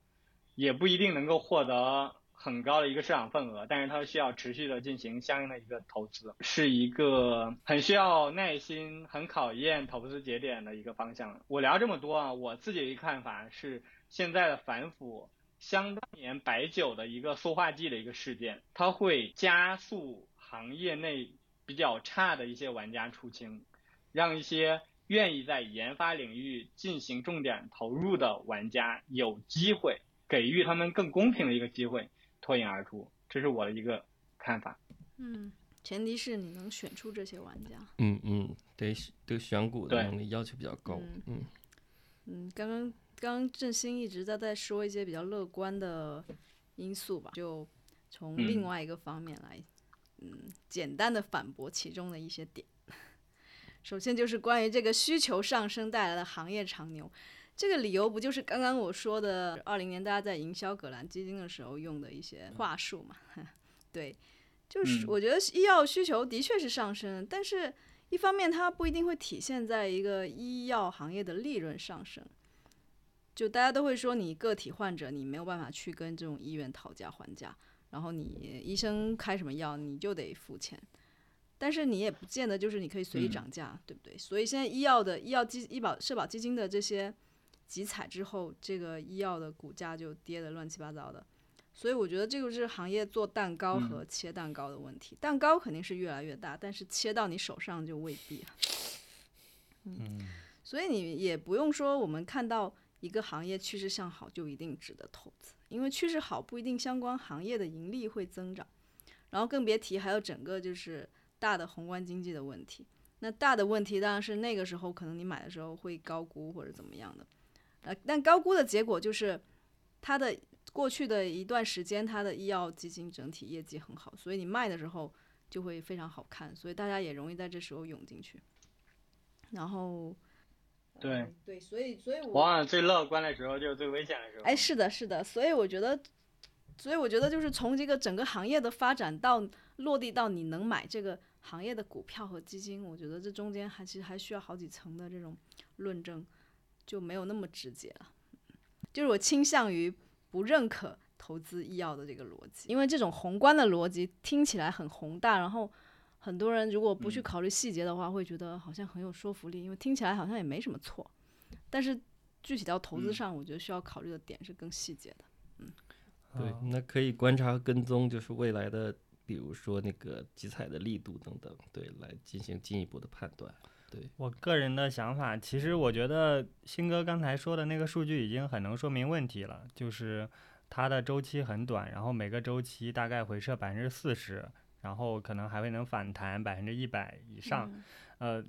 也不一定能够获得很高的一个市场份额，但是它需要持续的进行相应的一个投资，是一个很需要耐心、很考验投资节点的一个方向。我聊这么多啊，我自己的一个看法是，现在的反腐相当年白酒的一个塑化剂的一个事件，它会加速行业内比较差的一些玩家出清，让一些愿意在研发领域进行重点投入的玩家有机会。给予他们更公平的一个机会，脱颖而出，这是我的一个看法。嗯，前提是你能选出这些玩家。嗯嗯，对对，选股的能力要求比较高。嗯嗯，刚刚刚刚振兴一直在在说一些比较乐观的因素吧，就从另外一个方面来，嗯，简单的反驳其中的一些点。首先就是关于这个需求上升带来的行业长牛。这个理由不就是刚刚我说的，二零年大家在营销葛兰基金的时候用的一些话术嘛？对，就是我觉得医药需求的确是上升，但是一方面它不一定会体现在一个医药行业的利润上升。就大家都会说，你个体患者你没有办法去跟这种医院讨价还价，然后你医生开什么药你就得付钱，但是你也不见得就是你可以随意涨价，对不对？所以现在医药的医药基医保社保基金的这些。集采之后，这个医药的股价就跌得乱七八糟的，所以我觉得这个是行业做蛋糕和切蛋糕的问题。蛋糕肯定是越来越大，但是切到你手上就未必。嗯，所以你也不用说我们看到一个行业趋势向好就一定值得投资，因为趋势好不一定相关行业的盈利会增长，然后更别提还有整个就是大的宏观经济的问题。那大的问题当然是那个时候可能你买的时候会高估或者怎么样的。呃，但高估的结果就是，它的过去的一段时间，它的医药基金整体业绩很好，所以你卖的时候就会非常好看，所以大家也容易在这时候涌进去。然后，对对，所以所以我往往最乐观的时候就是最危险的时候。哎，是的，是的，所以我觉得，所以我觉得就是从这个整个行业的发展到落地到你能买这个行业的股票和基金，我觉得这中间还其实还需要好几层的这种论证。就没有那么直接了，就是我倾向于不认可投资医药的这个逻辑，因为这种宏观的逻辑听起来很宏大，然后很多人如果不去考虑细节的话，会觉得好像很有说服力，因为听起来好像也没什么错，但是具体到投资上，我觉得需要考虑的点是更细节的。嗯，对，那可以观察跟踪，就是未来的，比如说那个集采的力度等等，对，来进行进一步的判断。对我个人的想法，其实我觉得新哥刚才说的那个数据已经很能说明问题了，就是它的周期很短，然后每个周期大概回撤百分之四十，然后可能还会能反弹百分之一百以上，呃，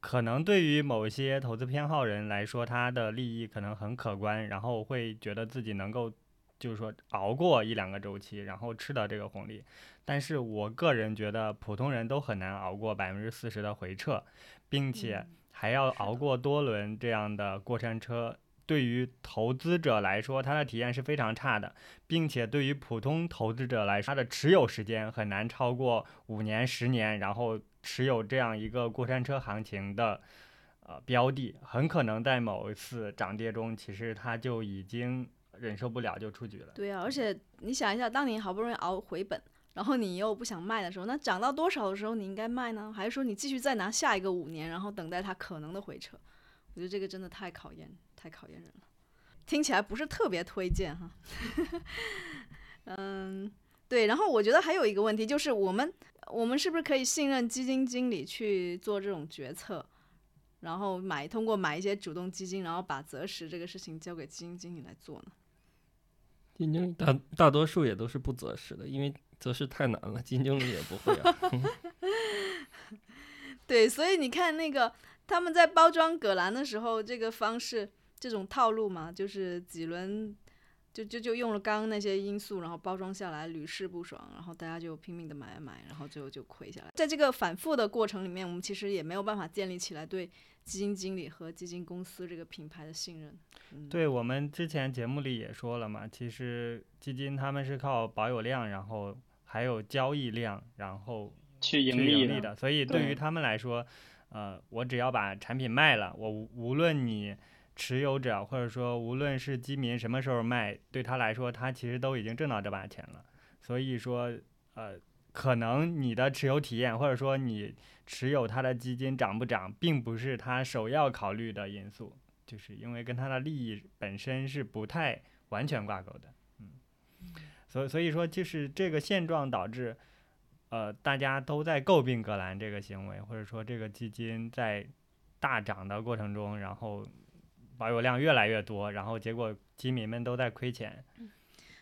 可能对于某些投资偏好人来说，他的利益可能很可观，然后会觉得自己能够。就是说，熬过一两个周期，然后吃到这个红利。但是我个人觉得，普通人都很难熬过百分之四十的回撤，并且还要熬过多轮这样的过山车对于投资者来说，它的体验是非常差的，并且对于普通投资者来说，它的持有时间很难超过五年、十年，然后持有这样一个过山车行情的呃标的，很可能在某一次涨跌中，其实它就已经忍受不了就出局了。对啊，而且你想一下，当你好不容易熬回本，然后你又不想卖的时候，那涨到多少的时候你应该卖呢？还是说你继续再拿下一个五年，然后等待它可能的回撤？我觉得这个真的太考验，太考验人了。听起来不是特别推荐哈。嗯，对。然后我觉得还有一个问题就是，我们我们是不是可以信任基金经理去做这种决策？然后买通过买一些主动基金，然后把择时这个事情交给基金经理来做呢？基金经理大大多数也都是不择时的，因为择时太难了，基金经理也不会啊。对，所以你看那个他们在包装葛兰的时候，这个方式这种套路嘛，就是几轮就就就用了刚刚那些因素，然后包装下来屡试不爽，然后大家就拼命的买买，然后最后就亏下来。在这个反复的过程里面，我们其实也没有办法建立起来对基金经理和基金公司这个品牌的信任。嗯、对我们之前节目里也说了嘛，其实基金他们是靠保有量，然后还有交易量，然后去盈利的。利的。所以对于他们来说，呃，我只要把产品卖了，我无无论你持有者或者说无论是基民什么时候卖，对他来说，他其实都已经挣到这把钱了。所以说，呃，可能你的持有体验或者说你持有它的基金涨不涨，并不是它首要考虑的因素，就是因为跟它的利益本身是不太完全挂钩的。嗯，所以所以说，就是这个现状导致。呃，大家都在诟病格兰这个行为，或者说这个基金在大涨的过程中，然后保有量越来越多，然后结果基民们都在亏钱。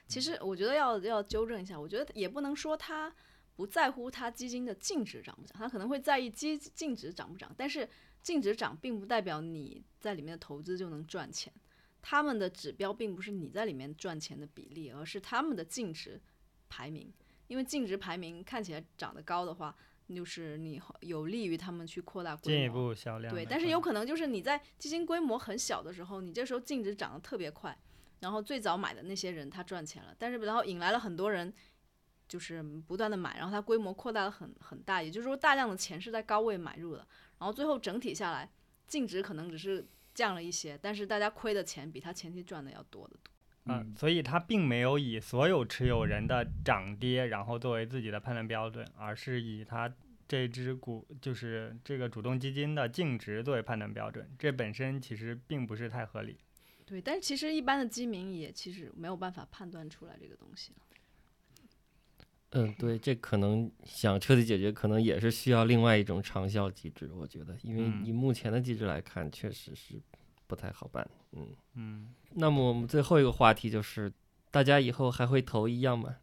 其实我觉得要要纠正一下，我觉得也不能说他不在乎它基金的净值涨不涨，他可能会在意基净值涨不涨，但是净值涨并不代表你在里面的投资就能赚钱。他们的指标并不是你在里面赚钱的比例，而是他们的净值排名。因为净值排名看起来涨得高的话，就是你有利于他们去扩大规模。进一步销量。对，但是有可能就是你在基金规模很小的时候，你这时候净值涨得特别快，然后最早买的那些人他赚钱了，但是然后引来了很多人，就是不断的买，然后它规模扩大了很很大，也就是说大量的钱是在高位买入的，然后最后整体下来净值可能只是降了一些，但是大家亏的钱比他前期赚的要多得多。嗯，所以它并没有以所有持有人的涨跌，然后作为自己的判断标准，而是以它这只股就是这个主动基金的净值作为判断标准。这本身其实并不是太合理。对，但是其实一般的基民也其实没有办法判断出来这个东西。嗯，对，这可能想彻底解决，可能也是需要另外一种长效机制。我觉得，因为嗯以目前的机制来看，确实是不太好办。嗯。嗯，那么我们最后一个话题就是，大家以后还会投一样吗？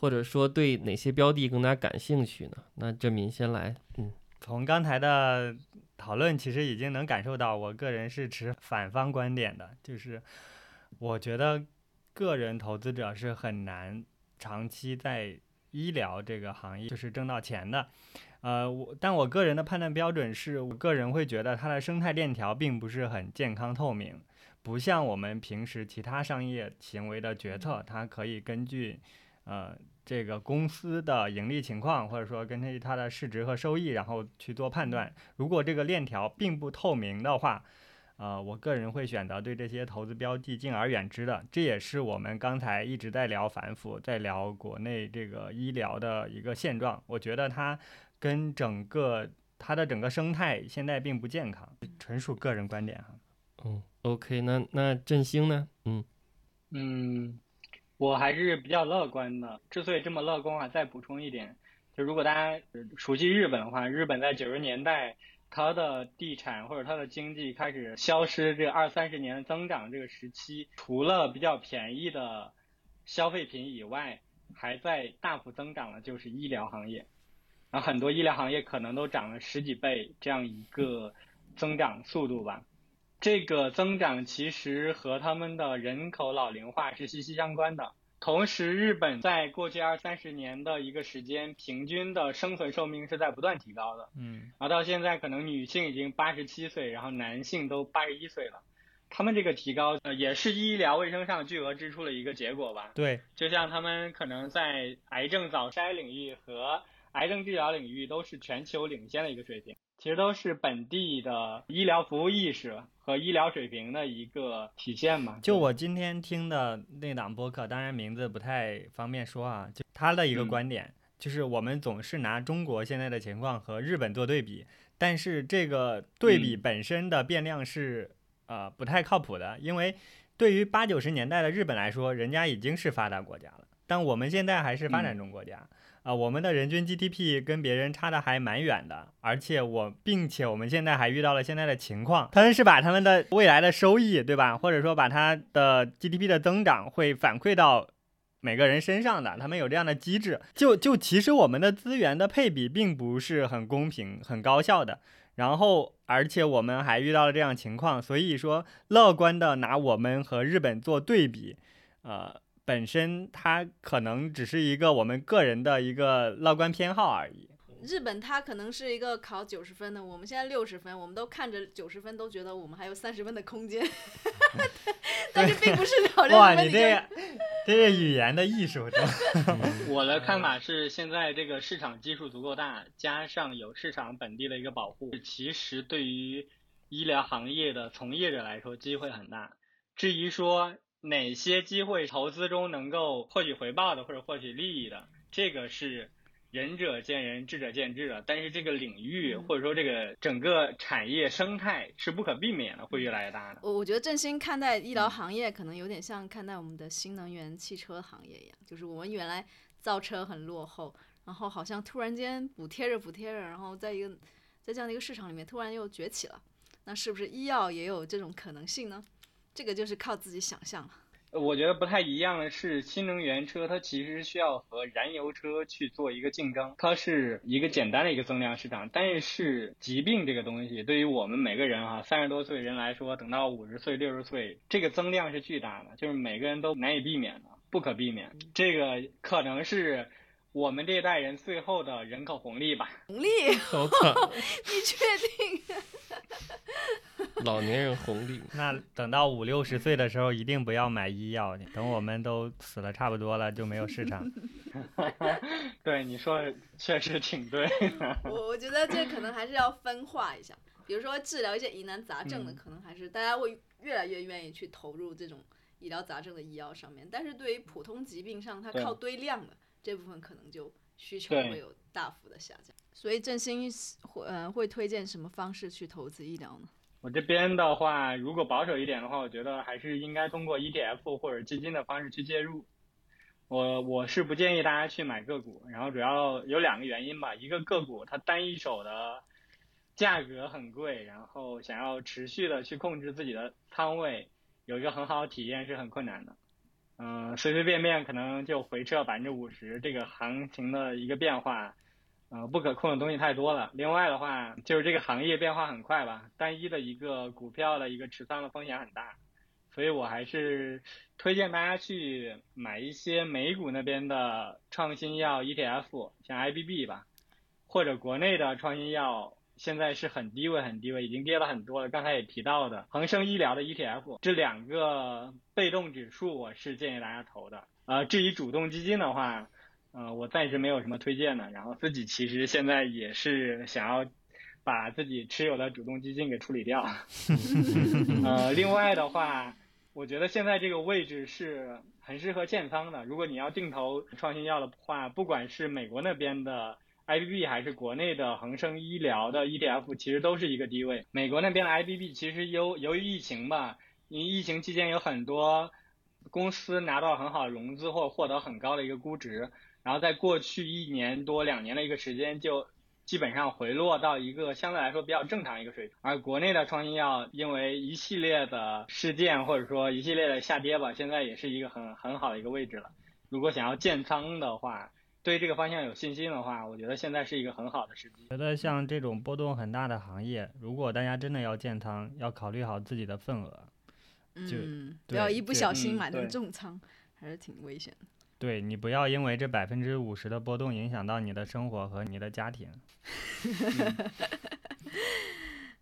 或者说对哪些标的更加感兴趣呢？那郑民先来。嗯，从刚才的讨论，其实已经能感受到，我个人是持反方观点的，就是我觉得个人投资者是很难长期在医疗这个行业就是挣到钱的。呃，我但我个人的判断标准是我个人会觉得它的生态链条并不是很健康透明，不像我们平时其他商业行为的决策，它可以根据呃这个公司的盈利情况，或者说根据它的市值和收益，然后去做判断。如果这个链条并不透明的话，呃，我个人会选择对这些投资标的敬而远之的。这也是我们刚才一直在聊反腐，在聊国内这个医疗的一个现状。我觉得它跟整个它的整个生态现在并不健康，纯属个人观点哈。嗯，OK，那那振兴呢？嗯嗯，我还是比较乐观的。之所以这么乐观啊，再补充一点，就如果大家呃熟悉日本的话，日本在九十年代，它的地产或者它的经济开始消失，这二三十年增长这个时期，除了比较便宜的消费品以外，还在大幅增长的就是医疗行业，然后很多医疗行业可能都涨了十几倍这样一个增长速度吧。这个增长其实和他们的人口老龄化是息息相关的。同时，日本在过去二三十年的一个时间，平均的生存寿命是在不断提高的。嗯而到现在，可能女性已经八十七岁，然后男性都八十一岁了。他们这个提高呃也是医疗卫生上巨额支出的一个结果吧。对，就像他们可能在癌症早筛领域和癌症治疗领域都是全球领先的一个水平，其实都是本地的医疗服务意识和医疗水平的一个体现嘛。就我今天听的那档播客，当然名字不太方便说啊，就他的一个嗯观点，就是我们总是拿中国现在的情况和日本做对比，但是这个对比嗯本身的变量是、呃不太靠谱的，因为对于八九十年代的日本来说，人家已经是发达国家了，但我们现在还是发展中国家。啊、我们的人均 GDP 跟别人差的还蛮远的，而且我，并且我们现在还遇到了现在的情况，他们是把他们的未来的收益，对吧？或者说把它的 GDP 的增长会反馈到每个人身上的，他们有这样的机制。就就其实我们的资源的配比并不是很公平、很高效的。然后，而且我们还遇到了这样情况，所以说乐观的拿我们和日本做对比，呃，本身它可能只是一个我们个人的一个乐观偏好而已。日本它可能是一个考九十分的，我们现在六十分，我们都看着九十分都觉得我们还有三十分的空间，但是并不是考六哇，十分哇你这个这是语言的艺术？我的看法是，现在这个市场基数足够大，加上有市场本地的一个保护，其实对于医疗行业的从业者来说，机会很大。至于说哪些机会投资中能够获取回报的或者获取利益的，这个是仁者见仁，智者见智的。但是这个领域嗯或者说这个整个产业生态是不可避免的，会越来越大的。我我觉得振兴看待医疗行业，可能有点像看待我们的新能源汽车行业一样，就是我们原来造车很落后，然后好像突然间补贴着补贴着，然后在一个在这样的一个市场里面突然又崛起了。那是不是医药也有这种可能性呢？这个就是靠自己想象了。我觉得不太一样的是，新能源车它其实需要和燃油车去做一个竞争，它是一个简单的一个增量市场。但是疾病这个东西，对于我们每个人哈、三十多岁人来说，等到五十岁、六十岁，这个增量是巨大的，就是每个人都难以避免的，不可避免。这个可能是我们这一代人最后的人口红利吧。红利，好惨，你确定？老年人红利。那等到五六十岁的时候，一定不要买医药，等我们都死了差不多了，就没有市场。对你说的确实挺对的。我我觉得这可能还是要分化一下，比如说治疗一些疑难杂症的，嗯可能还是大家会越来越愿意去投入这种医疗杂症的医药上面。但是对于普通疾病上，它靠堆量的这部分，可能就需求会有大幅的下降。所以振兴会呃会推荐什么方式去投资医疗呢？我这边的话，如果保守一点的话，我觉得还是应该通过 ETF 或者基金的方式去介入。我我是不建议大家去买个股，然后主要有两个原因吧。一个个股它单一手的价格很贵，然后想要持续的去控制自己的仓位，有一个很好的体验是很困难的。嗯、随随便便可能就回撤百分之五十，这个行情的一个变化，呃，不可控的东西太多了。另外的话，就是这个行业变化很快吧，单一的一个股票的一个持仓的风险很大，所以我还是推荐大家去买一些美股那边的创新药 ETF，像 IBB 吧，或者国内的创新药。现在是很低位，很低位，已经跌了很多了。刚才也提到的恒生医疗的 ETF，这两个被动指数我是建议大家投的。呃，至于主动基金的话，呃，我暂时没有什么推荐的。然后自己其实现在也是想要把自己持有的主动基金给处理掉。呃，另外的话，我觉得现在这个位置是很适合建仓的。如果你要定投创新药的话，不管是美国那边的 IBB 还是国内的恒生医疗的 ETF，其实都是一个低位。美国那边的 IBB 其实由由于疫情吧，因为疫情期间有很多公司拿到很好的融资或获得很高的一个估值，然后在过去一年多两年的一个时间就基本上回落到一个相对来说比较正常一个水平。而国内的创新药因为一系列的事件或者说一系列的下跌吧，现在也是一个很很好的一个位置了。如果想要建仓的话，对这个方向有信心的话，我觉得现在是一个很好的时机。觉得像这种波动很大的行业，如果大家真的要建仓，要考虑好自己的份额。就嗯，不要一不小心买成重仓，还是挺危险的。对你不要因为这百分之五十的波动影响到你的生活和你的家庭。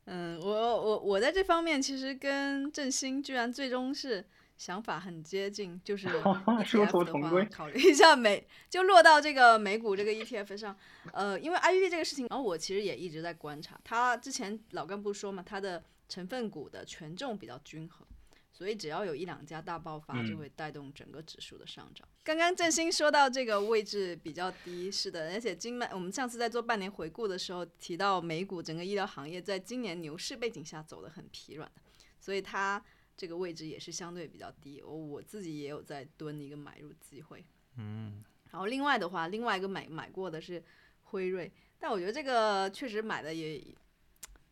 嗯，我我我在这方面其实跟振兴居然最终是想法很接近，就 是 殊 ETF 的话途同归考虑一下美，就落到这个美股这个 ETF 上。呃，因为 IVD 这个事情，然后我其实也一直在观察，他之前老干部说嘛，他的成分股的权重比较均衡。所以只要有一两家大爆发，就嗯会带动整个指数的上涨。刚刚振兴说到这个位置比较低，是的，而且今麦我们上次在做半年回顾的时候提到，美股整个医疗行业在今年牛市背景下走得很疲软，所以它这个位置也是相对比较低。我我自己也有在蹲一个买入机会。嗯，然后另外的话，另外一个买买过的是辉瑞，但我觉得这个确实买的也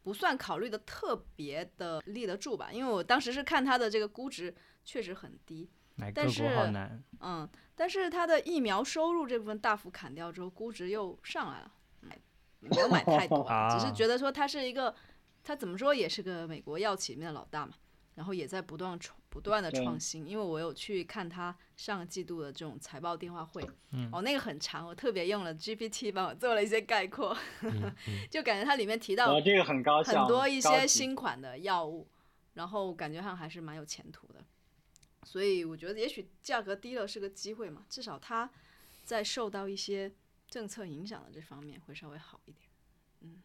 不算考虑的特别的立得住吧，因为我当时是看它的这个估值确实很低，但是。嗯，但是它的疫苗收入这部分大幅砍掉之后，估值又上来了，买没有买太多啊，只是啊觉得说它是一个，它怎么说也是个美国药企里面的老大嘛，然后也在不断创不断的创新，因为我有去看他上个季度的这种财报电话会，嗯。哦那个很长，我特别用了 GPT 帮我做了一些概括，嗯嗯。就感觉它里面提到呃，这个很高效，很多一些新款的药物，然后感觉上还是蛮有前途的。所以我觉得也许价格低了是个机会嘛，至少它在受到一些政策影响的这方面会稍微好一点。嗯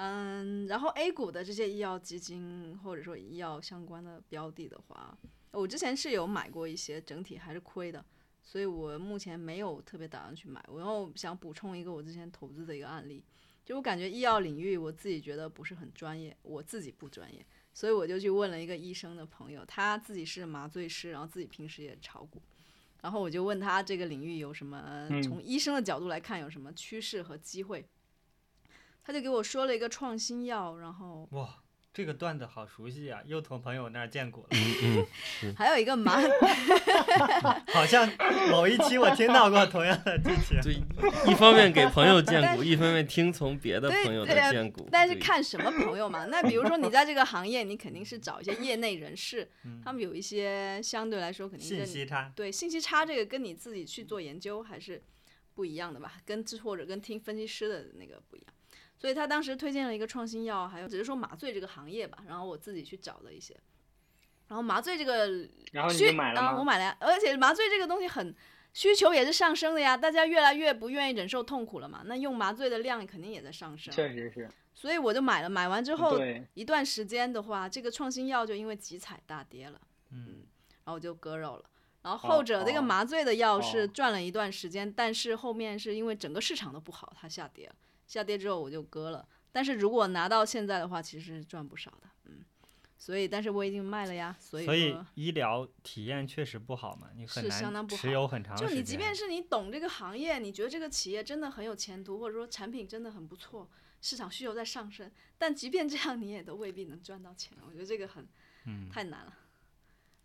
嗯，然后 A 股的这些医药基金或者说医药相关的标的的话，我之前是有买过一些，整体还是亏的。所以我目前没有特别打算去买。我又想补充一个我之前投资的一个案例，就我感觉医药领域我自己觉得不是很专业，我自己不专业，所以我就去问了一个医生的朋友，他自己是麻醉师，然后自己平时也炒股，然后我就问他这个领域有什么，嗯从医生的角度来看有什么趋势和机会，他就给我说了一个创新药，然后哇，这个段子好熟悉啊，又从朋友那儿见过了，嗯嗯，还有一个麻 好像某一期我听到过同样的剧情。对，一方面给朋友荐但股，一方面听从别的朋友的荐股。但是看什么朋友嘛？那比如说你在这个行业，你肯定是找一些业内人士，嗯他们有一些相对来说肯定信息差，对信息差这个跟你自己去做研究还是不一样的吧，跟或者跟听分析师的那个不一样。所以他当时推荐了一个创新药，还有只是说麻醉这个行业吧，然后我自己去找了一些。然后麻醉这个然后你买了啊，我？买了，而且麻醉这个东西很需求也是上升的呀，大家越来越不愿意忍受痛苦了嘛，那用麻醉的量肯定也在上升。确实是，所以我就买了，买完之后，一段时间的话，这个创新药就因为集采大跌了，嗯，然后我就割肉了。然后后者这个哦麻醉的药是哦赚了一段时间，但是后面是因为整个市场都不好，它下跌了。下跌之后我就割了，但是如果拿到现在的话，其实赚不少的，嗯。所以，但是我已经卖了呀，所以所以医疗体验确实不好嘛，你很是相当不好难持有很长时间。就你即便是你懂这个行业，你觉得这个企业真的很有前途，或者说产品真的很不错，市场需求在上升，但即便这样，你也都未必能赚到钱。我觉得这个很嗯，太难了。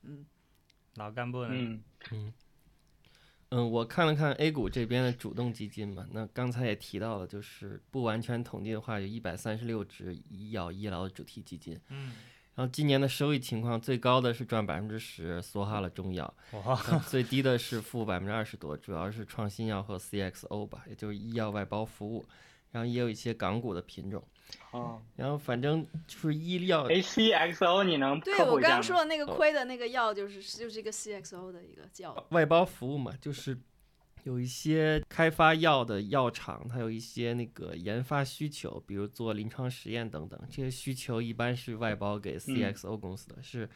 嗯，老干部呢？嗯，嗯，我看了看 A 股这边的主动基金嘛，那刚才也提到了，就是不完全统计的话，有一百三十六只医药医疗的主题基金，嗯，然后今年的收益情况最高的是赚百分之十，梭哈了中药，最低的是负百分之二十多，主要是创新药和 CXO 吧，也就是医药外包服务，然后也有一些港股的品种，哦然后反正就是医药，ACXO 你能对？我刚刚说的那个哦亏的那个药，就是就是一个 CXO 的一个叫。外包服务嘛，就是有一些开发药的药厂，它有一些那个研发需求，比如做临床实验等等，这些需求一般是外包给 CXO 公司的，是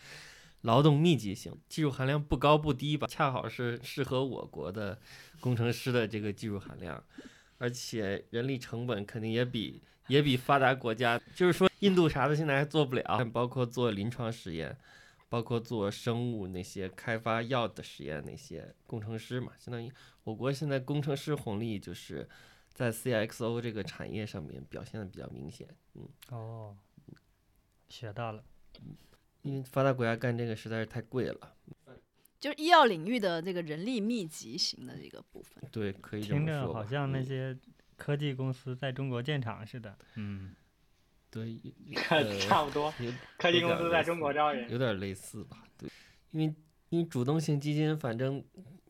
劳动密集型，技术含量不高不低吧，恰好是适合我国的工程师的这个技术含量，而且人力成本肯定也比。也比发达国家，就是说印度啥的现在还做不了，包括做临床实验，包括做生物那些开发药的实验那些工程师嘛，相当于我国现在工程师红利就是在 CXO 这个产业上面表现的比较明显，嗯，哦，学到了。因为发达国家干这个实在是太贵了，就是医药领域的这个人力密集型的这个部分。对，可以这听着么说。好像那嗯些科技公司在中国建厂似的。嗯，对，呃差不多，科技公司在中国招人。有点类似吧，对，因为因为主动性基金，反正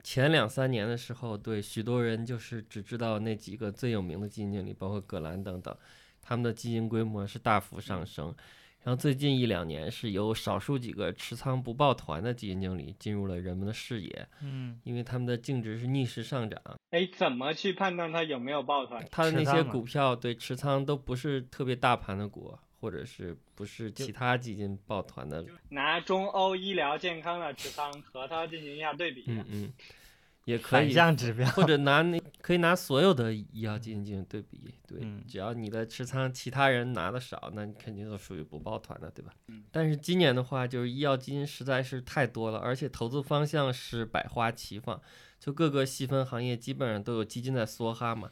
前两三年的时候，对许多人就是只知道那几个最有名的基金经理，包括葛兰等等，他们的基金规模是大幅上升。然后最近一两年是有少数几个持仓不抱团的基金经理进入了人们的视野，嗯，因为他们的净值是逆势上涨，哎，怎么去判断他有没有抱团？他的那些股票对持仓都不是特别大盘的股，或者是不是其他基金抱团的，拿中欧医疗健康的持仓和它进行一下对比。嗯嗯，也可反以，向指标。或者拿那可以拿所有的医药基金进行对比，对，嗯只要你的持仓其他人拿的少，那你肯定都属于不抱团的，对吧？嗯但是今年的话，就是医药基金实在是太多了，而且投资方向是百花齐放，就各个细分行业基本上都有基金在梭哈嘛。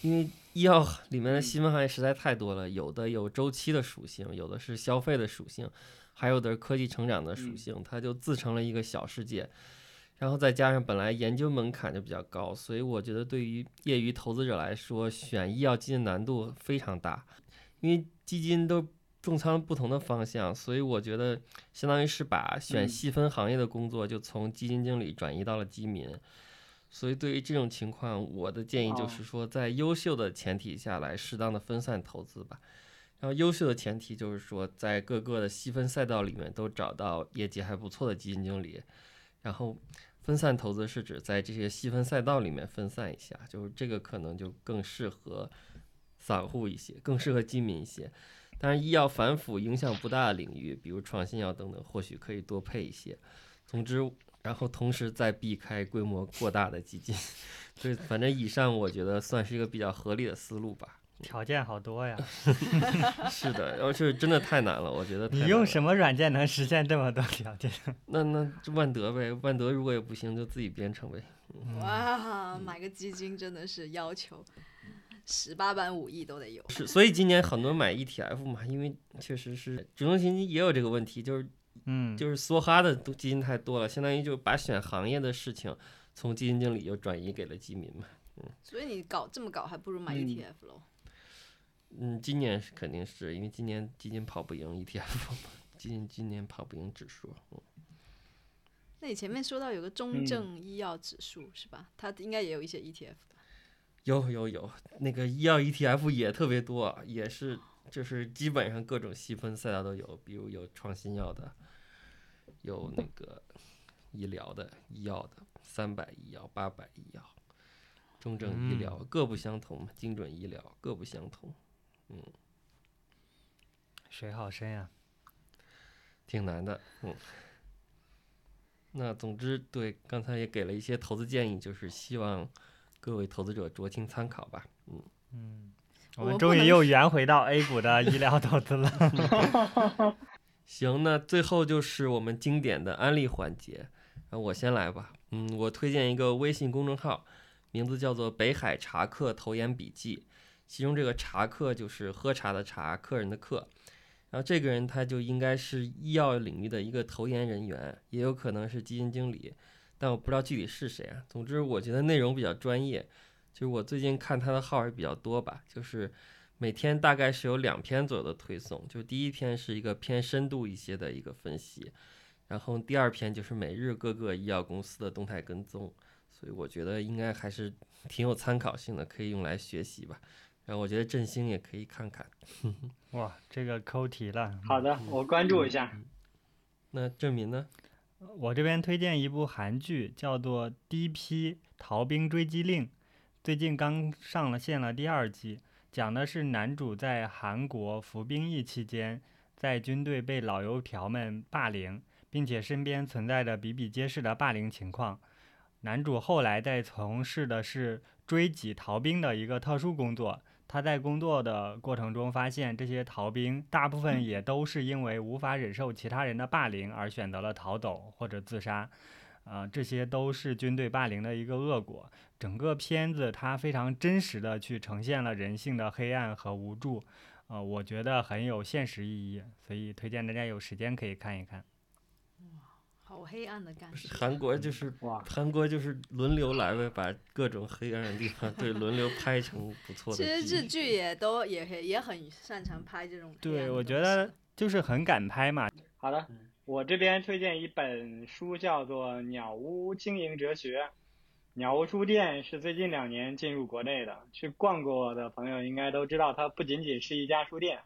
因为医药里面的细分行业实在太多了，有的有周期的属性，有的是消费的属性，还有的是科技成长的属嗯性，它就自成了一个小世界。然后再加上本来研究门槛就比较高，所以我觉得对于业余投资者来说，选医药基金难度非常大，因为基金都重仓不同的方向，所以我觉得相当于是把选嗯细分行业的工作就从基金经理转移到了基民。所以对于这种情况，我的建议就哦是说，在优秀的前提下来适当的分散投资吧。然后优秀的前提就是说，在各个的细分赛道里面都找到业绩还不错的基金经理，然后分散投资是指在这些细分赛道里面分散一下，就是这个可能就更适合散户一些，更适合基民一些。当然，医药反腐影响不大的领域，比如创新药等等，或许可以多配一些。总之，然后同时再避开规模过大的基金。对，反正以上我觉得算是一个比较合理的思路吧。条件好多呀！是的，要是真的太难了，我觉得太你用什么软件能实现这么多条件？那那就万德呗，万德如果也不行，就自己编程呗。哇，买个基金真的是要求十八般武艺都得有。是，所以今年很多人买 ETF 嘛，因为确实是主动型基金也有这个问题，就是嗯，就是梭哈的基金太多了，相当于就把选行业的事情从基金经理又转移给了基民嘛。所以你搞这么搞，还不如买嗯 ETF 喽。嗯，今年是肯定是因为今年基金跑不赢 ETF 嘛，基金今年跑不赢指数。嗯那你前面说到有个中嗯证医药指数、是吧？它应该也有一些 ETF 吧。有有有，那个医药 ETF 也特别多，也是就是基本上各种细分赛道都有，比如有创新药的，有那个医疗的、医药的，三百医药、八百医药，中证医疗、各不相同嘛，精准医疗各不相同，水好深呀！挺难的，嗯。那总之，对，刚才也给了一些投资建议，就是希望各位投资者酌情参考吧。嗯，嗯，我我们终于又圆回到 A 股的医疗投资了。行，那最后就是我们经典的安利环节，那我先来吧。嗯，我推荐一个微信公众号，名字叫做“北海茶客投研笔记”，其中这个茶客就是喝茶的茶，客人的客。然后这个人他就应该是医药领域的一个投研人员，也有可能是基金经理，但我不知道具体是谁啊。总之，我觉得内容比较专业，就是我最近看他的号也比较多吧，就是每天大概是有两篇左右的推送，就第一篇是一个偏深度一些的一个分析，然后第二篇就是每日各个医药公司的动态跟踪，所以我觉得应该还是挺有参考性的，可以用来学习吧。然后我觉得振兴也可以看看。哇，这个扣题了。好的，我关注一下。那郑明呢？我这边推荐一部韩剧，叫做《第一批逃兵追击令》，最近刚上了线了第二季，讲的是男主在韩国服兵役期间，在军队被老油条们霸凌，并且身边存在着比比皆是的霸凌情况。男主后来在从事的是追击逃兵的一个特殊工作。他在工作的过程中发现，这些逃兵大部分也都是因为无法忍受其他人的霸凌而选择了逃走或者自杀，啊、这些都是军队霸凌的一个恶果。整个片子它非常真实的去呈现了人性的黑暗和无助，呃，我觉得很有现实意义，所以推荐大家有时间可以看一看。好黑暗的感觉。韩国就是哇，韩国就是轮流来呗，把各种黑暗的地方对轮流拍成不错其的其。实日剧也都也也也很擅长拍这种对，我觉得就是很敢拍嘛。好的，我这边推荐一本书，叫做《鸟屋经营哲学》，鸟屋书店是最近两年进入国内的，去逛过的朋友应该都知道，它不仅仅是一家书店，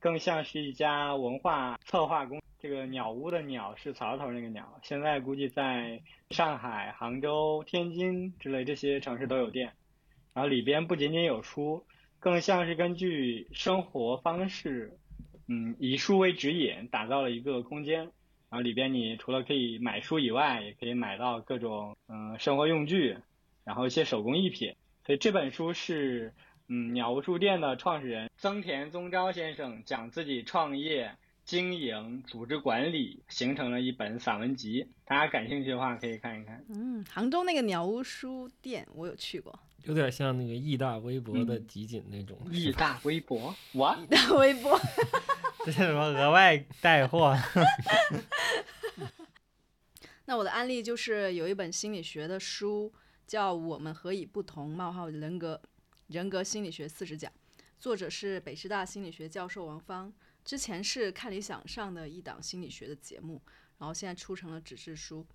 更像是一家文化策划公。这个鸟屋的鸟是草字头那个鸟，现在估计在上海、杭州、天津之类这些城市都有店。然后里边不仅仅有书，更像是根据生活方式，嗯，以书为指引，打造了一个空间。然后里边你除了可以买书以外，也可以买到各种嗯生活用具，然后一些手工艺品。所以这本书是嗯鸟屋书店的创始人曾田宗昭先生讲自己创业。经营、组织管理形成了一本散文集，大家感兴趣的话可以看一看。嗯，杭州那个鸟屋书店我有去过，有点像那个易大微博的集锦那种。易大微博，我易大微博 这是什么额外带货？那我的案例就是有一本心理学的书，叫《我们何以不同：冒号人格人格心理学四十讲》，作者是北师大心理学教授王芳。之前是看理想上的一档心理学的节目，然后现在出成了纸质书。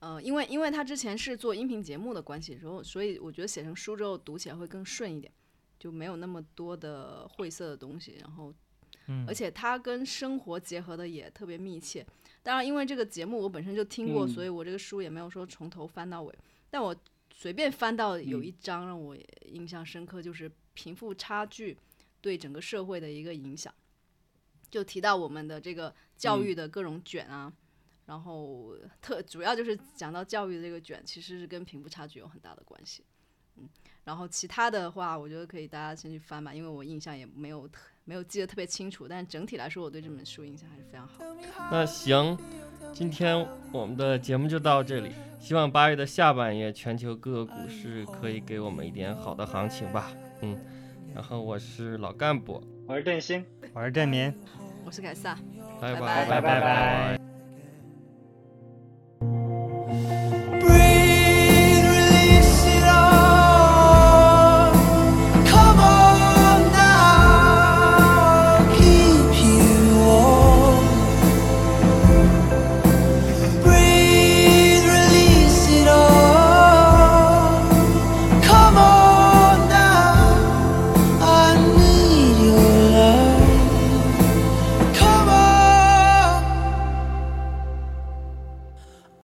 呃，因为因为他之前是做音频节目的关系，然后所以我觉得写成书之后读起来会更顺一点，就没有那么多的晦涩的东西。然后，嗯，而且它跟生活结合的也特别密切。当然，因为这个节目我本身就听过，所以我这个书也没有说从头翻到尾。但我随便翻到有一章让我印象深刻，就是贫富差距。对整个社会的一个影响，就提到我们的这个教育的各种卷啊，然后特主要就是讲到教育的这个卷，其实是跟贫富差距有很大的关系。嗯，然后其他的话，我觉得可以大家先去翻吧，因为我印象也没有特没有记得特别清楚，但整体来说，我对这本书印象还是非常好。那行，今天我们的节目就到这里，希望八月的下半月全球各个股市可以给我们一点好的行情吧。嗯。然后我是老干部，我是振兴，我是振民，我是凯撒，拜。拜拜。拜拜。